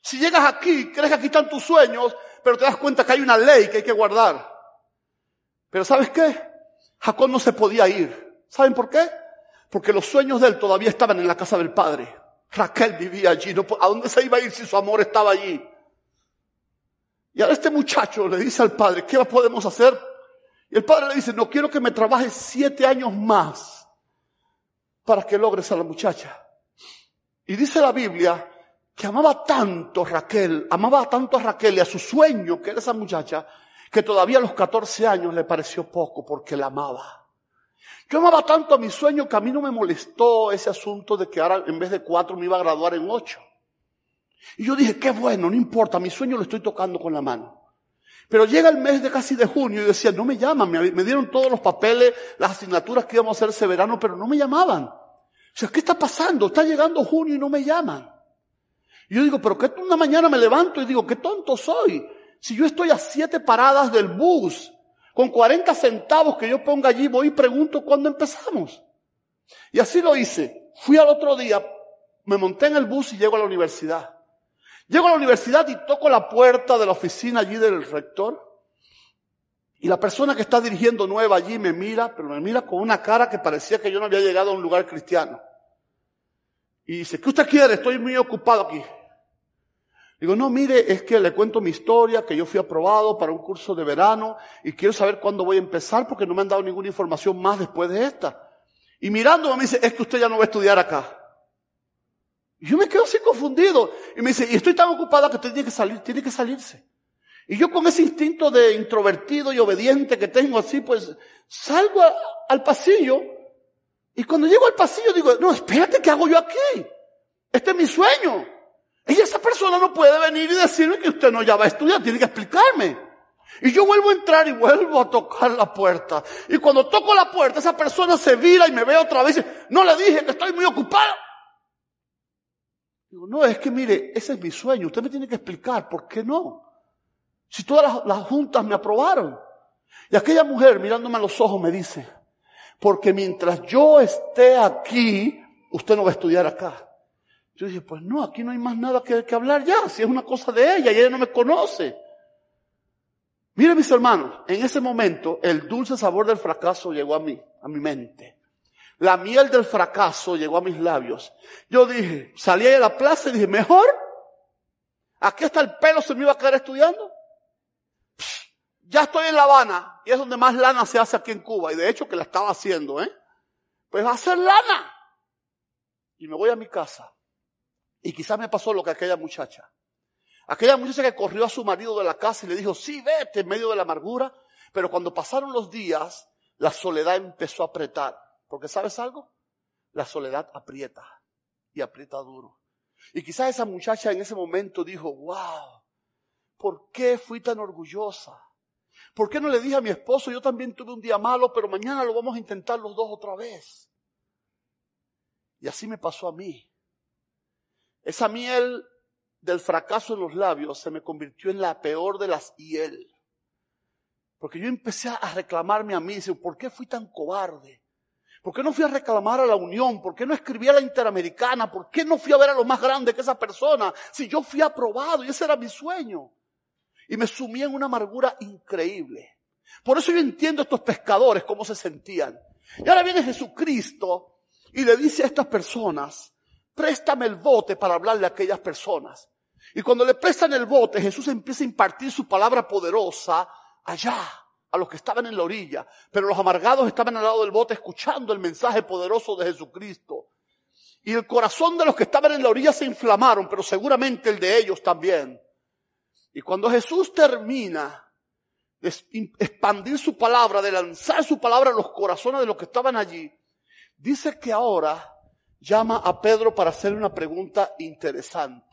S2: Si llegas aquí, crees que aquí están tus sueños, pero te das cuenta que hay una ley que hay que guardar. Pero ¿sabes qué? Jacob no se podía ir. ¿Saben por qué? Porque los sueños de él todavía estaban en la casa del padre. Raquel vivía allí. ¿A dónde se iba a ir si su amor estaba allí? Y ahora este muchacho le dice al padre, ¿qué podemos hacer? Y el padre le dice, no quiero que me trabajes siete años más para que logres a la muchacha. Y dice la Biblia que amaba tanto a Raquel, amaba tanto a Raquel y a su sueño, que era esa muchacha, que todavía a los 14 años le pareció poco porque la amaba. Yo amaba tanto a mi sueño que a mí no me molestó ese asunto de que ahora en vez de cuatro me iba a graduar en ocho. Y yo dije, qué bueno, no importa, mi sueño lo estoy tocando con la mano. Pero llega el mes de casi de junio y decía, no me llaman, me, dieron todos los papeles, las asignaturas que íbamos a hacer ese verano, pero no me llamaban. O ¿qué está pasando? Está llegando junio y no me llaman. Y yo digo, pero que una mañana me levanto y digo, qué tonto soy. Si yo estoy a siete paradas del bus, con 40 centavos que yo ponga allí, voy y pregunto cuándo empezamos. Y así lo hice. Fui al otro día, me monté en el bus y llego a la universidad. Llego a la universidad y toco la puerta de la oficina allí del rector. Y la persona que está dirigiendo nueva allí me mira, pero me mira con una cara que parecía que yo no había llegado a un lugar cristiano. Y dice, ¿qué usted quiere? Estoy muy ocupado aquí. Digo, no, mire, es que le cuento mi historia, que yo fui aprobado para un curso de verano y quiero saber cuándo voy a empezar porque no me han dado ninguna información más después de esta. Y mirándome me dice, es que usted ya no va a estudiar acá. Y yo me quedo así confundido. Y me dice, y estoy tan ocupada que tiene que salir, tiene que salirse. Y yo con ese instinto de introvertido y obediente que tengo así, pues salgo al pasillo. Y cuando llego al pasillo digo, no, espérate, ¿qué hago yo aquí? Este es mi sueño. Y esa persona no puede venir y decirme que usted no ya va a estudiar, tiene que explicarme. Y yo vuelvo a entrar y vuelvo a tocar la puerta. Y cuando toco la puerta, esa persona se vira y me ve otra vez. No le dije que estoy muy ocupado. No, es que mire, ese es mi sueño. Usted me tiene que explicar por qué no. Si todas las, juntas me aprobaron. Y aquella mujer mirándome a los ojos me dice, porque mientras yo esté aquí, usted no va a estudiar acá. Yo dije, pues no, aquí no hay más nada que, que hablar ya, si es una cosa de ella y ella no me conoce. Mire mis hermanos, en ese momento el dulce sabor del fracaso llegó a mí, a mi mente. La miel del fracaso llegó a mis labios. Yo dije, salí a la plaza y dije, mejor, aquí hasta el pelo se me iba a quedar estudiando. ya estoy en La Habana y es donde más lana se hace aquí en Cuba y de hecho que la estaba haciendo, ¿eh? Pues va a ser lana. Y me voy a mi casa. Y quizás me pasó lo que aquella muchacha. Aquella muchacha que corrió a su marido de la casa y le dijo, sí, vete en medio de la amargura. Pero cuando pasaron los días, la soledad empezó a apretar. Porque sabes algo? La soledad aprieta y aprieta duro. Y quizás esa muchacha en ese momento dijo, wow, ¿por qué fui tan orgullosa? ¿Por qué no le dije a mi esposo, yo también tuve un día malo, pero mañana lo vamos a intentar los dos otra vez? Y así me pasó a mí. esa miel del fracaso en los labios se me convirtió en la peor de las hiel. Porque yo empecé a reclamarme a mí, ¿por qué fui tan cobarde? ¿Por qué no fui a reclamar a la Unión? ¿Por qué no escribí a la Interamericana? ¿Por qué no fui a ver a lo más grande que esa persona? Si yo fui aprobado y ese era mi sueño. Y me sumí en una amargura increíble. Por eso yo entiendo a estos pescadores cómo se sentían. Y ahora viene Jesucristo y le dice a estas personas, préstame el bote para hablarle a aquellas personas. Y cuando le prestan el bote, Jesús empieza a impartir su palabra poderosa allá, a los que estaban en la orilla. Pero los amargados estaban al lado del bote escuchando el mensaje poderoso de Jesucristo. Y el corazón de los que estaban en la orilla se inflamaron, pero seguramente el de ellos también. Y cuando Jesús termina de expandir su palabra, de lanzar su palabra a los corazones de los que estaban allí, dice que ahora llama a Pedro para hacerle una pregunta interesante.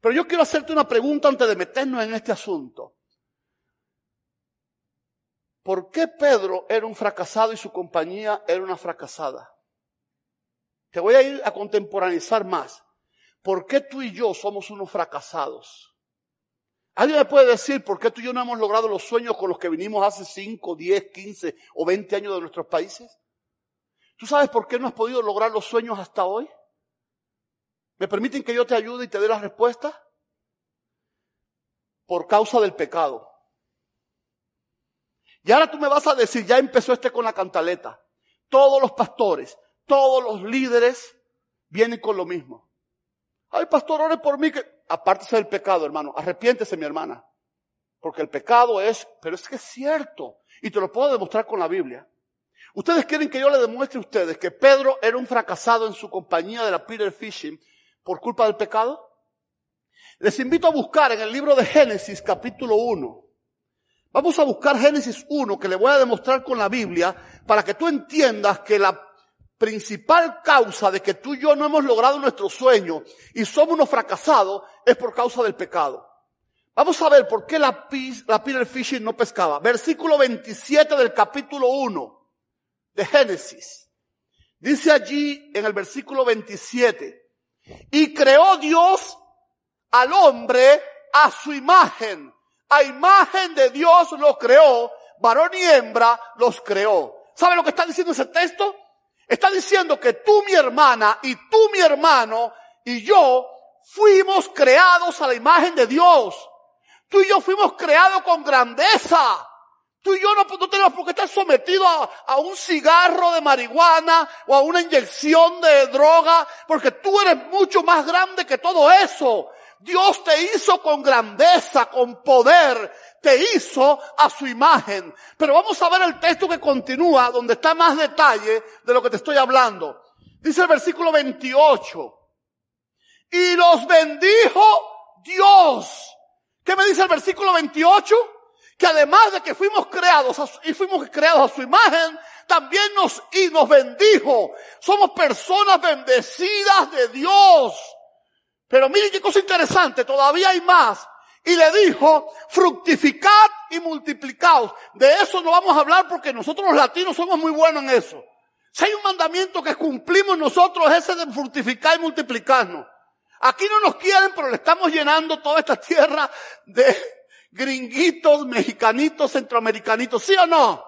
S2: Pero yo quiero hacerte una pregunta antes de meternos en este asunto. ¿Por qué Pedro era un fracasado y su compañía era una fracasada? Te voy a ir a contemporaneizar más. ¿Por qué tú y yo somos unos fracasados? ¿Alguien me puede decir por qué tú y yo no hemos logrado los sueños con los que vinimos hace 5, 10, 15 o 20 años de nuestros países? ¿Tú sabes por qué no has podido lograr los sueños hasta hoy? ¿Me permiten que yo te ayude y te dé la respuesta? Por causa del pecado. Y ahora tú me vas a decir, ya empezó este con la cantaleta. Todos los pastores, todos los líderes vienen con lo mismo. Ay, pastor, ore por mí que apártese del pecado, hermano. Arrepiéntese, mi hermana. Porque el pecado es, pero es que es cierto. Y te lo puedo demostrar con la Biblia. ¿Ustedes quieren que yo le demuestre a ustedes que Pedro era un fracasado en su compañía de la Peter Fishing por culpa del pecado? Les invito a buscar en el libro de Génesis capítulo 1. Vamos a buscar Génesis 1 que le voy a demostrar con la Biblia para que tú entiendas que la principal causa de que tú y yo no hemos logrado nuestro sueño y somos unos fracasados es por causa del pecado. Vamos a ver por qué la, la Peter Fishing no pescaba. Versículo 27 del capítulo 1 de Génesis. Dice allí en el versículo 27, y creó Dios al hombre a su imagen. A imagen de Dios lo creó, varón y hembra los creó. ¿Sabe lo que está diciendo ese texto? Está diciendo que tú, mi hermana, y tú, mi hermano, y yo fuimos creados a la imagen de Dios. Tú y yo fuimos creados con grandeza. Tú y yo no, tenemos por qué estar sometidos a, un cigarro de marihuana o a una inyección de droga, porque tú eres mucho más grande que todo eso. Dios te hizo con grandeza, con poder, te hizo a su imagen. Pero vamos a ver el texto que continúa, donde está más detalle de lo que te estoy hablando. Dice el versículo 28. Y los bendijo Dios. ¿Qué me dice el versículo 28? Que además de que fuimos creados y fuimos creados a su imagen, también nos, y nos bendijo. Somos personas bendecidas de Dios. Pero miren qué cosa interesante, todavía hay más. Y le dijo, fructificad y multiplicaos. De eso no vamos a hablar porque nosotros los latinos somos muy buenos en eso. Si hay un mandamiento que cumplimos nosotros, es ese de fructificar y multiplicarnos. Aquí no nos quieren, pero le estamos llenando toda esta tierra de gringuitos, mexicanitos, centroamericanitos, ¿sí o no?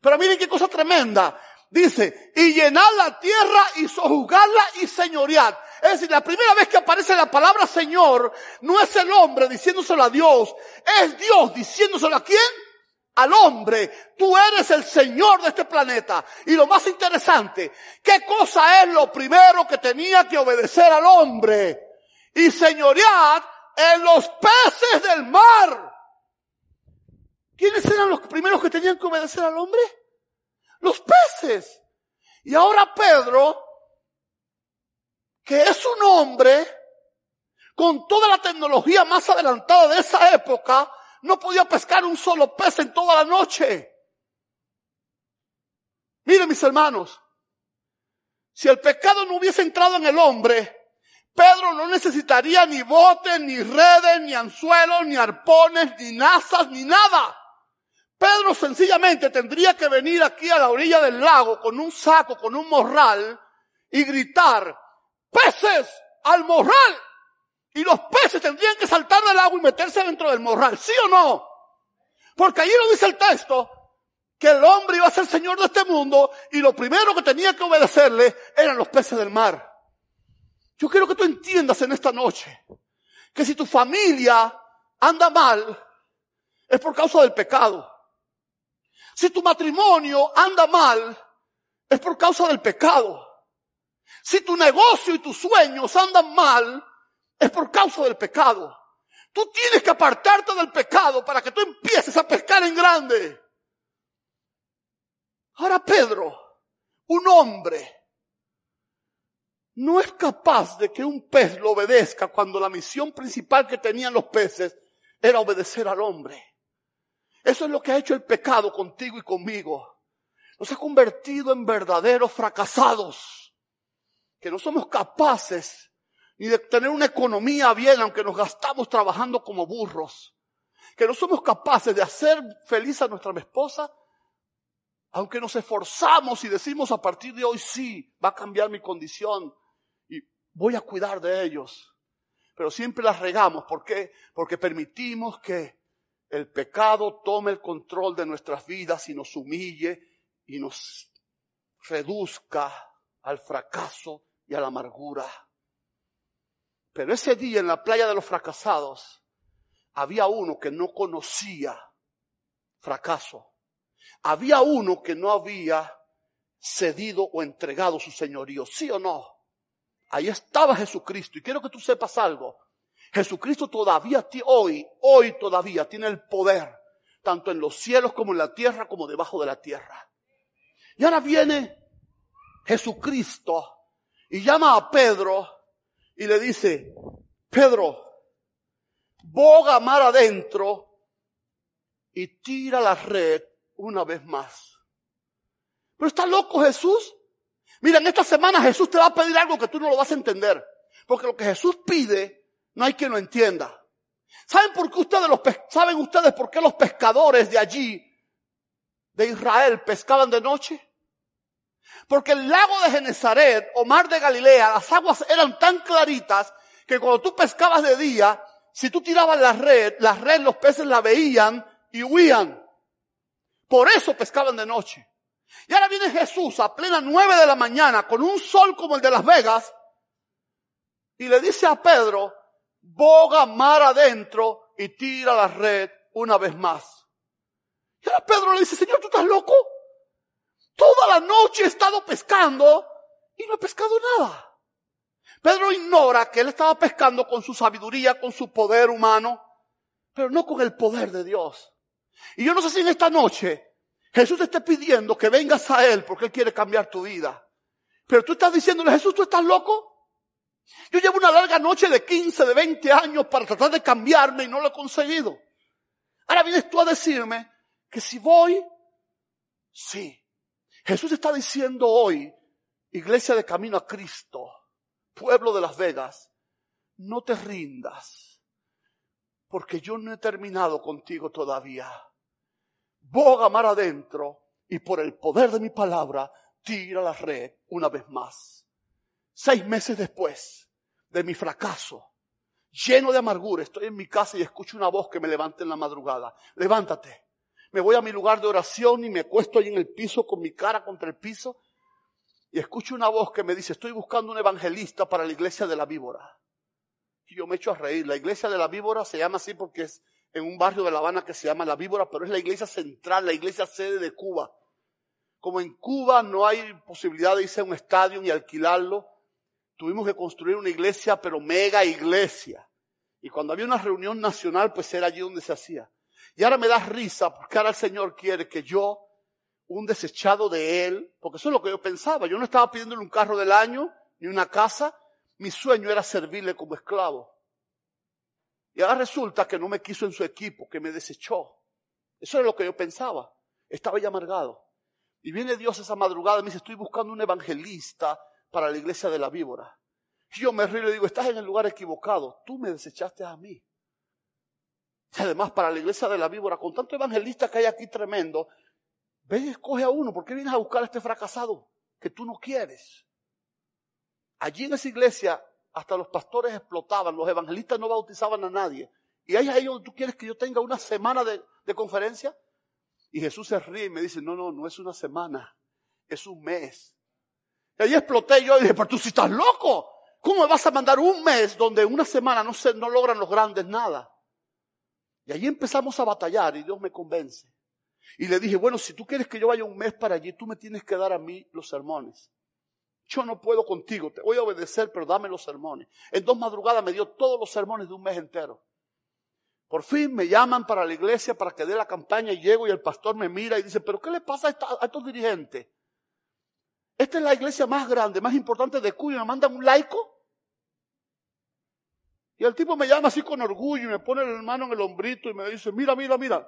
S2: Pero miren qué cosa tremenda. Dice, y llenar la tierra y sojuzgarla y señorear. Es decir, la primera vez que aparece la palabra Señor, no es el hombre diciéndoselo a Dios, es Dios diciéndoselo a quién? Al hombre. Tú eres el Señor de este planeta. Y lo más interesante, ¿qué cosa es lo primero que tenía que obedecer al hombre? Y señorear en los peces del mar. ¿Quiénes eran los primeros que tenían que obedecer al hombre? Los peces. Y ahora Pedro que es un hombre con toda la tecnología más adelantada de esa época, no podía pescar un solo pez en toda la noche. Miren mis hermanos, si el pecado no hubiese entrado en el hombre, Pedro no necesitaría ni botes, ni redes, ni anzuelos, ni arpones, ni nazas, ni nada. Pedro sencillamente tendría que venir aquí a la orilla del lago con un saco, con un morral y gritar, peces al morral. Y los peces tendrían que saltar del agua y meterse dentro del morral, ¿sí o no? Porque allí lo dice el texto, que el hombre iba a ser señor de este mundo y lo primero que tenía que obedecerle eran los peces del mar. Yo quiero que tú entiendas en esta noche que si tu familia anda mal, es por causa del pecado. Si tu matrimonio anda mal, es por causa del pecado. Si tu negocio y tus sueños andan mal, es por causa del pecado. Tú tienes que apartarte del pecado para que tú empieces a pescar en grande. Ahora Pedro, un hombre, no es capaz de que un pez lo obedezca cuando la misión principal que tenían los peces era obedecer al hombre. Eso es lo que ha hecho el pecado contigo y conmigo. Nos ha convertido en verdaderos fracasados, que no somos capaces ni de tener una economía bien, aunque nos gastamos trabajando como burros. Que no somos capaces de hacer feliz a nuestra esposa, aunque nos esforzamos y decimos a partir de hoy sí, va a cambiar mi condición y voy a cuidar de ellos. Pero siempre las regamos. ¿Por qué? Porque permitimos que el pecado tome el control de nuestras vidas y nos humille y nos reduzca al fracaso y a la amargura. Pero ese día en la playa de los fracasados había uno que no conocía fracaso. Había uno que no había cedido o entregado su señorío, ¿sí o no? Ahí estaba Jesucristo. Y quiero que tú sepas algo. Jesucristo todavía, hoy, hoy todavía tiene el poder, tanto en los cielos como en la tierra, como debajo de la tierra. Y ahora viene Jesucristo y llama a Pedro y le dice, Pedro, boga mar adentro y tira la red una vez más. Pero está loco Jesús. Mira, en esta semana Jesús te va a pedir algo que tú no lo vas a entender. Porque lo que Jesús pide, no hay quien lo entienda. ¿Saben por qué ustedes los saben ustedes por qué los pescadores de allí, de Israel, pescaban de noche? Porque el lago de Genezaret o mar de Galilea, las aguas eran tan claritas que cuando tú pescabas de día, si tú tirabas la red, la red los peces la veían y huían. Por eso pescaban de noche. Y ahora viene Jesús a plena nueve de la mañana con un sol como el de Las Vegas y le dice a Pedro, boga mar adentro y tira la red una vez más. Y ahora Pedro le dice, Señor, ¿tú estás loco? Toda la noche he estado pescando y no he pescado nada. Pedro ignora que él estaba pescando con su sabiduría, con su poder humano, pero no con el poder de Dios. Y yo no sé si en esta noche Jesús te esté pidiendo que vengas a Él porque Él quiere cambiar tu vida. Pero tú estás diciéndole, Jesús, ¿tú estás loco? Yo llevo una larga noche de 15, de 20 años para tratar de cambiarme y no lo he conseguido. Ahora vienes tú a decirme que si voy, sí, Jesús está diciendo hoy, iglesia de camino a Cristo, pueblo de Las Vegas, no te rindas, porque yo no he terminado contigo todavía. Boga mar adentro y por el poder de mi palabra, tira la red una vez más. Seis meses después de mi fracaso, lleno de amargura, estoy en mi casa y escucho una voz que me levanta en la madrugada. Levántate, me voy a mi lugar de oración y me acuesto ahí en el piso con mi cara contra el piso y escucho una voz que me dice, estoy buscando un evangelista para la iglesia de la víbora. Y yo me echo a reír. La iglesia de la víbora se llama así porque es en un barrio de La Habana que se llama La Víbora, pero es la iglesia central, la iglesia sede de Cuba. Como en Cuba no hay posibilidad de irse a un estadio ni alquilarlo, tuvimos que construir una iglesia, pero mega iglesia. Y cuando había una reunión nacional, pues era allí donde se hacía. Y ahora me da risa porque ahora el Señor quiere que yo, un desechado de Él, porque eso es lo que yo pensaba, yo no estaba pidiéndole un carro del año, ni una casa, mi sueño era servirle como esclavo. Y ahora resulta que no me quiso en su equipo, que me desechó. Eso es lo que yo pensaba. Estaba ya amargado. Y viene Dios esa madrugada y me dice, estoy buscando un evangelista para la iglesia de la víbora. Y yo me río y le digo, estás en el lugar equivocado. Tú me desechaste a mí. Además, para la iglesia de la víbora, con tanto evangelista que hay aquí tremendo, ven y escoge a uno. ¿Por qué vienes a buscar a este fracasado que tú no quieres? Allí en esa iglesia hasta los pastores explotaban, los evangelistas no bautizaban a nadie. Y ahí es ahí donde tú quieres que yo tenga una semana de, conferencia. Y Jesús se ríe y me dice, no, no, no es una semana, es un mes. Y ahí exploté yo y dije, pero tú si estás loco, ¿cómo me vas a mandar un mes donde una semana no, se, no logran los grandes nada? Y allí empezamos a batallar y Dios me convence. Y le dije, bueno, si tú quieres que yo vaya un mes para allí, tú me tienes que dar a mí los sermones. Yo no puedo contigo, te voy a obedecer, pero dame los sermones. En dos madrugadas me dio todos los sermones de un mes entero. Por fin me llaman para la iglesia para que dé la campaña y llego y el pastor me mira y dice, pero ¿qué le pasa a, estos dirigentes? Esta es la iglesia más grande, más importante de Cuyo, me mandan un laico. Y el tipo me llama así con orgullo y me pone el mano en el hombrito y me dice, mira, mira, mira,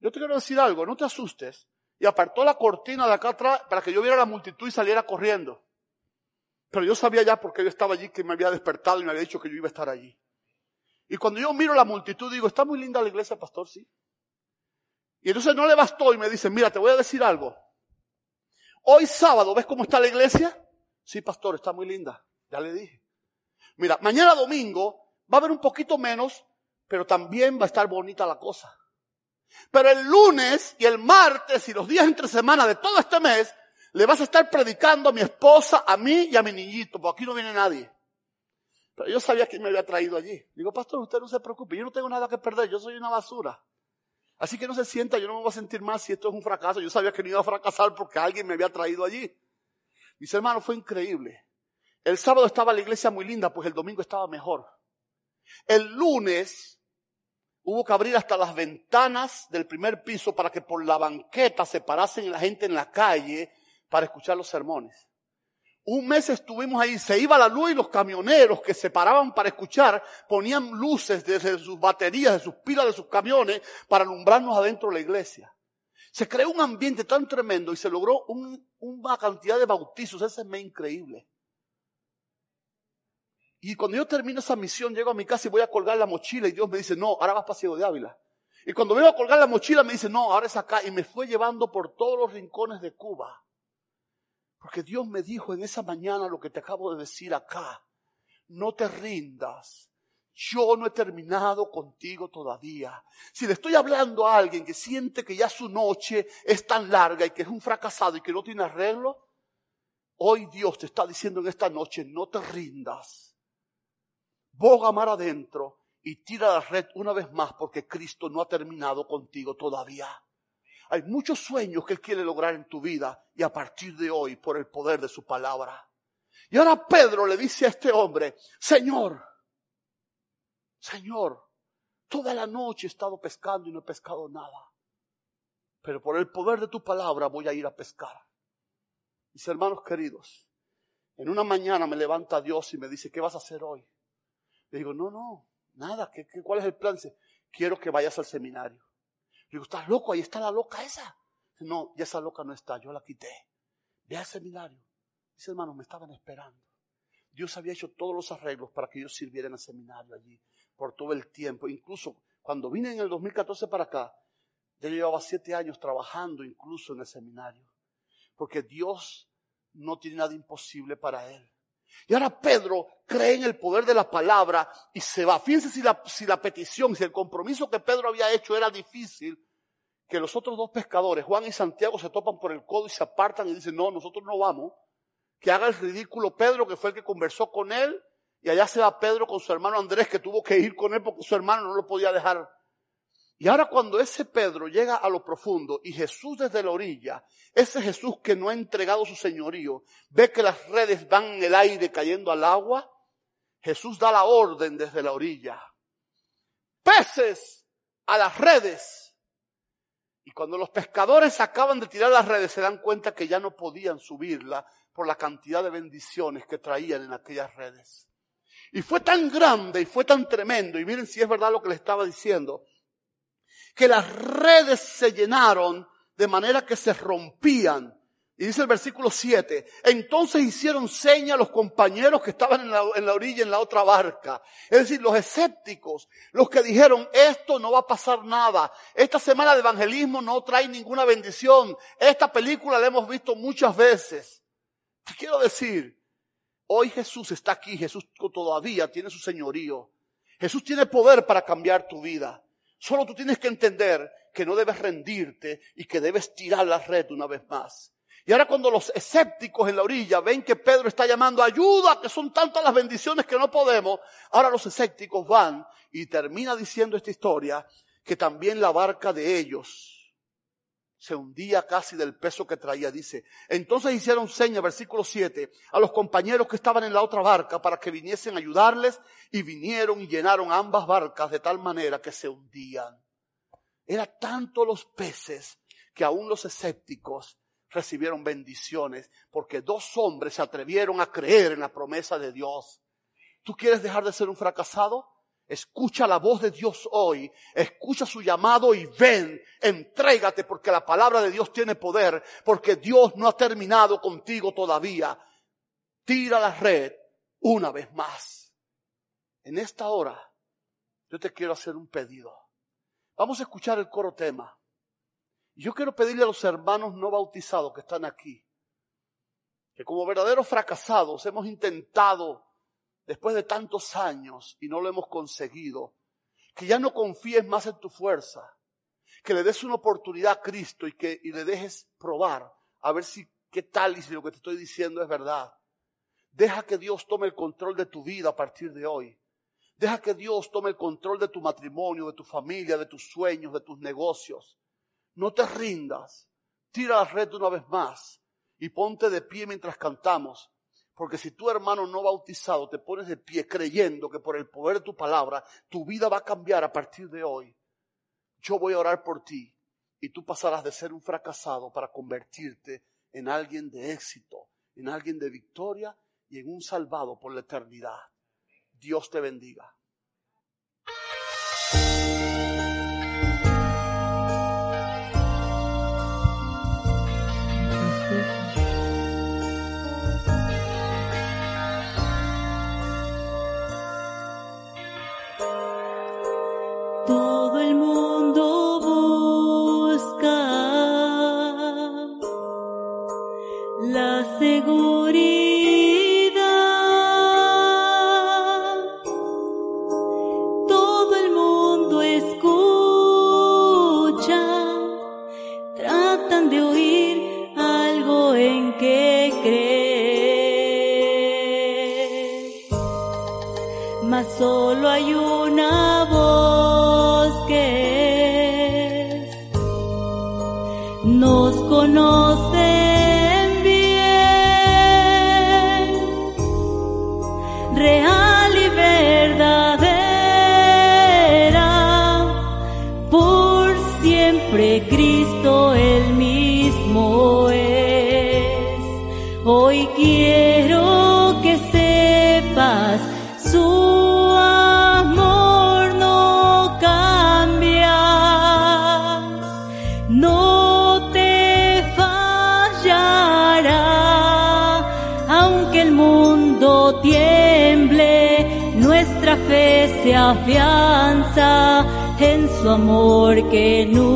S2: yo te quiero decir algo, no te asustes. Y apartó la cortina de acá atrás para que yo viera la multitud y saliera corriendo. Pero yo sabía ya porque yo estaba allí que me había despertado y me había dicho que yo iba a estar allí. Y cuando yo miro la multitud digo, está muy linda la iglesia, pastor, sí. Y entonces no le bastó y me dice, mira, te voy a decir algo. Hoy sábado, ¿ves cómo está la iglesia? Sí, pastor, está muy linda. Ya le dije. Mira, mañana domingo va a haber un poquito menos, pero también va a estar bonita la cosa. Pero el lunes y el martes y los días entre semana de todo este mes, le vas a estar predicando a mi esposa, a mí y a mi niñito, porque aquí no viene nadie. Pero yo sabía que me había traído allí. Digo, pastor, usted no se preocupe, yo no tengo nada que perder, yo soy una basura. Así que no se sienta, yo no me voy a sentir mal si esto es un fracaso. Yo sabía que no iba a fracasar porque alguien me había traído allí. Mis hermanos, fue increíble. El sábado estaba la iglesia muy linda, pues el domingo estaba mejor. El lunes hubo que abrir hasta las ventanas del primer piso para que por la banqueta se parasen la gente en la calle para escuchar los sermones. Un mes estuvimos ahí, se iba la luz y los camioneros que se paraban para escuchar ponían luces desde sus baterías, de sus pilas, de sus camiones para alumbrarnos adentro de la iglesia. Se creó un ambiente tan tremendo y se logró una cantidad de bautizos, ese es increíble. Y cuando yo termino esa misión, llego a mi casa y voy a colgar la mochila y Dios me dice, no, ahora vas para Ciego de Ávila. Y cuando voy a colgar la mochila me dice, no, ahora es acá. Y me fue llevando por todos los rincones de Cuba. Porque Dios me dijo en esa mañana lo que te acabo de decir acá. No te rindas. Yo no he terminado contigo todavía. Si le estoy hablando a alguien que siente que ya su noche es tan larga y que es un fracasado y que no tiene arreglo, hoy Dios te está diciendo en esta noche, no te rindas boga mar adentro y tira la red una vez más porque Cristo no ha terminado contigo todavía. Hay muchos sueños que Él quiere lograr en tu vida y a partir de hoy por el poder de su palabra. Y ahora Pedro le dice a este hombre, Señor, Señor, toda la noche he estado pescando y no he pescado nada. Pero por el poder de tu palabra voy a ir a pescar. Mis hermanos queridos, en una mañana me levanta Dios y me dice, ¿qué vas a hacer hoy? Le digo, no, no, nada, ¿qué, cuál es el plan? Quiero que vayas al seminario. Le digo, ¿estás loco? Ahí está la loca esa. No, ya esa loca no está, yo la quité. Ve al seminario. Dice, hermano, me estaban esperando. Dios había hecho todos los arreglos para que yo sirviera en el seminario allí por todo el tiempo. Incluso cuando vine en el 2014 para acá, ya llevaba siete años trabajando incluso en el seminario. Porque Dios no tiene nada imposible para Él. Y ahora Pedro cree en el poder de la palabra y se va. Fíjense si la, si la petición, si el compromiso que Pedro había hecho era difícil, que los otros dos pescadores, Juan y Santiago, se topan por el codo y se apartan y dicen, no, nosotros no vamos. Que haga el ridículo Pedro, que fue el que conversó con él, y allá se va Pedro con su hermano Andrés, que tuvo que ir con él porque su hermano no lo podía dejar y ahora cuando ese Pedro llega a lo profundo y Jesús desde la orilla, ese Jesús que no ha entregado su señorío, ve que las redes van en el aire cayendo al agua, Jesús da la orden desde la orilla. Peces a las redes. Y cuando los pescadores acaban de tirar las redes se dan cuenta que ya no podían subirla por la cantidad de bendiciones que traían en aquellas redes. Y fue tan grande y fue tan tremendo, y miren si es verdad lo que le estaba diciendo, que las redes se llenaron de manera que se rompían. Y dice el versículo 7, entonces hicieron seña a los compañeros que estaban en la, orilla en la otra barca. Es decir, los escépticos, los que dijeron, esto no va a pasar nada, esta semana de evangelismo no trae ninguna bendición, esta película la hemos visto muchas veces. Te quiero decir, Hoy Jesús está aquí, Jesús todavía tiene su señorío. Jesús tiene poder para cambiar tu vida. Solo tú tienes que entender que no debes rendirte y que debes tirar la red una vez más. Y ahora cuando los escépticos en la orilla ven que Pedro está llamando ayuda, que son tantas las bendiciones que no podemos, ahora los escépticos van y termina diciendo esta historia que también la barca de ellos se hundía casi del peso que traía, dice. Entonces hicieron señas, versículo 7, a los compañeros que estaban en la otra barca para que viniesen a ayudarles y vinieron y llenaron ambas barcas de tal manera que se hundían. Era tanto los peces que aún los escépticos recibieron bendiciones porque dos hombres se atrevieron a creer en la promesa de Dios. ¿Tú quieres dejar de ser un fracasado? Escucha la voz de Dios hoy, escucha su llamado y ven, entrégate porque la palabra de Dios tiene poder, porque Dios no ha terminado contigo todavía. Tira la red una vez más. En esta hora, yo te quiero hacer un pedido. Vamos a escuchar el coro tema. Yo quiero pedirle a los hermanos no bautizados que están aquí, que como verdaderos fracasados hemos intentado después de tantos años y no lo hemos conseguido, que ya no confíes más en tu fuerza, que le des una oportunidad a Cristo y que le dejes probar a ver si qué tal y si lo que te estoy diciendo es verdad. Deja que Dios tome el control de tu vida a partir de hoy. Deja que Dios tome el control de tu matrimonio, de tu familia, de tus sueños, de tus negocios. No te rindas. Tira la red una vez más y ponte de pie mientras cantamos porque si tu hermano no bautizado te pones de pie creyendo que por el poder de tu palabra tu vida va a cambiar a partir de hoy, yo voy a orar por ti y tú pasarás de ser un fracasado para convertirte en alguien de éxito, en alguien de victoria y en un salvado por la eternidad. Dios te bendiga.
S3: Se su amor que nunca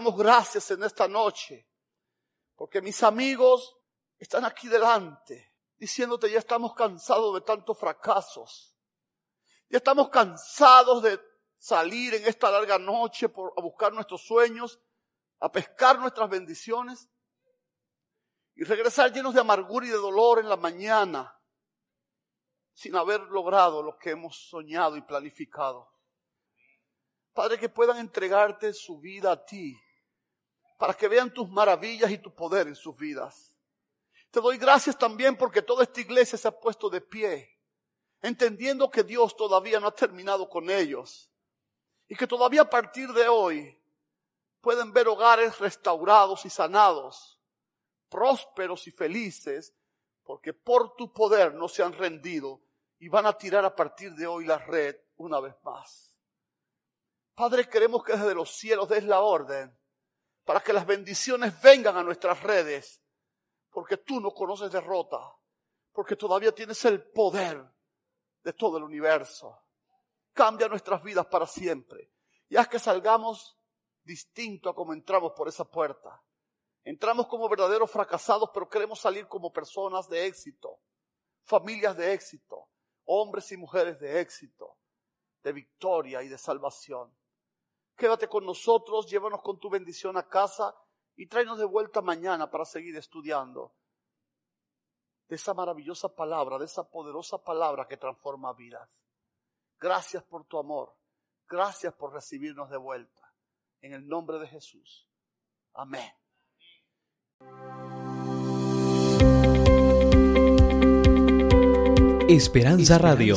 S2: damos gracias en esta noche, porque mis amigos están aquí delante, diciéndote ya estamos cansados de tantos fracasos, ya estamos cansados de salir en esta larga noche por, a buscar nuestros sueños, a pescar nuestras bendiciones y regresar llenos de amargura y de dolor en la mañana, sin haber logrado lo que hemos soñado y planificado. Padre, que puedan entregarte su vida a ti, para que vean tus maravillas y tu poder en sus vidas. Te doy gracias también porque toda esta iglesia se ha puesto de pie, entendiendo que Dios todavía no ha terminado con ellos y que todavía a partir de hoy pueden ver hogares restaurados y sanados, prósperos y felices, porque por tu poder no se han rendido y van a tirar a partir de hoy la red una vez más. Padre, queremos que desde los cielos des la orden para que las bendiciones vengan a nuestras redes, porque tú no conoces derrota, porque todavía tienes el poder de todo el universo. Cambia nuestras vidas para siempre y haz que salgamos distinto a como entramos por esa puerta. Entramos como verdaderos fracasados, pero queremos salir como personas de éxito, familias de éxito, hombres y mujeres de éxito, de victoria y de salvación. Quédate con nosotros, llévanos con tu bendición a casa y tráenos de vuelta mañana para seguir estudiando de esa maravillosa palabra, de esa poderosa palabra que transforma vidas. Gracias por tu amor. Gracias por recibirnos de vuelta. En el nombre de Jesús. Amén.
S4: Esperanza Radio.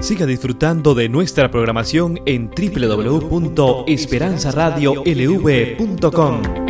S4: Siga disfrutando de nuestra programación en www.esperanzaradiolv.com.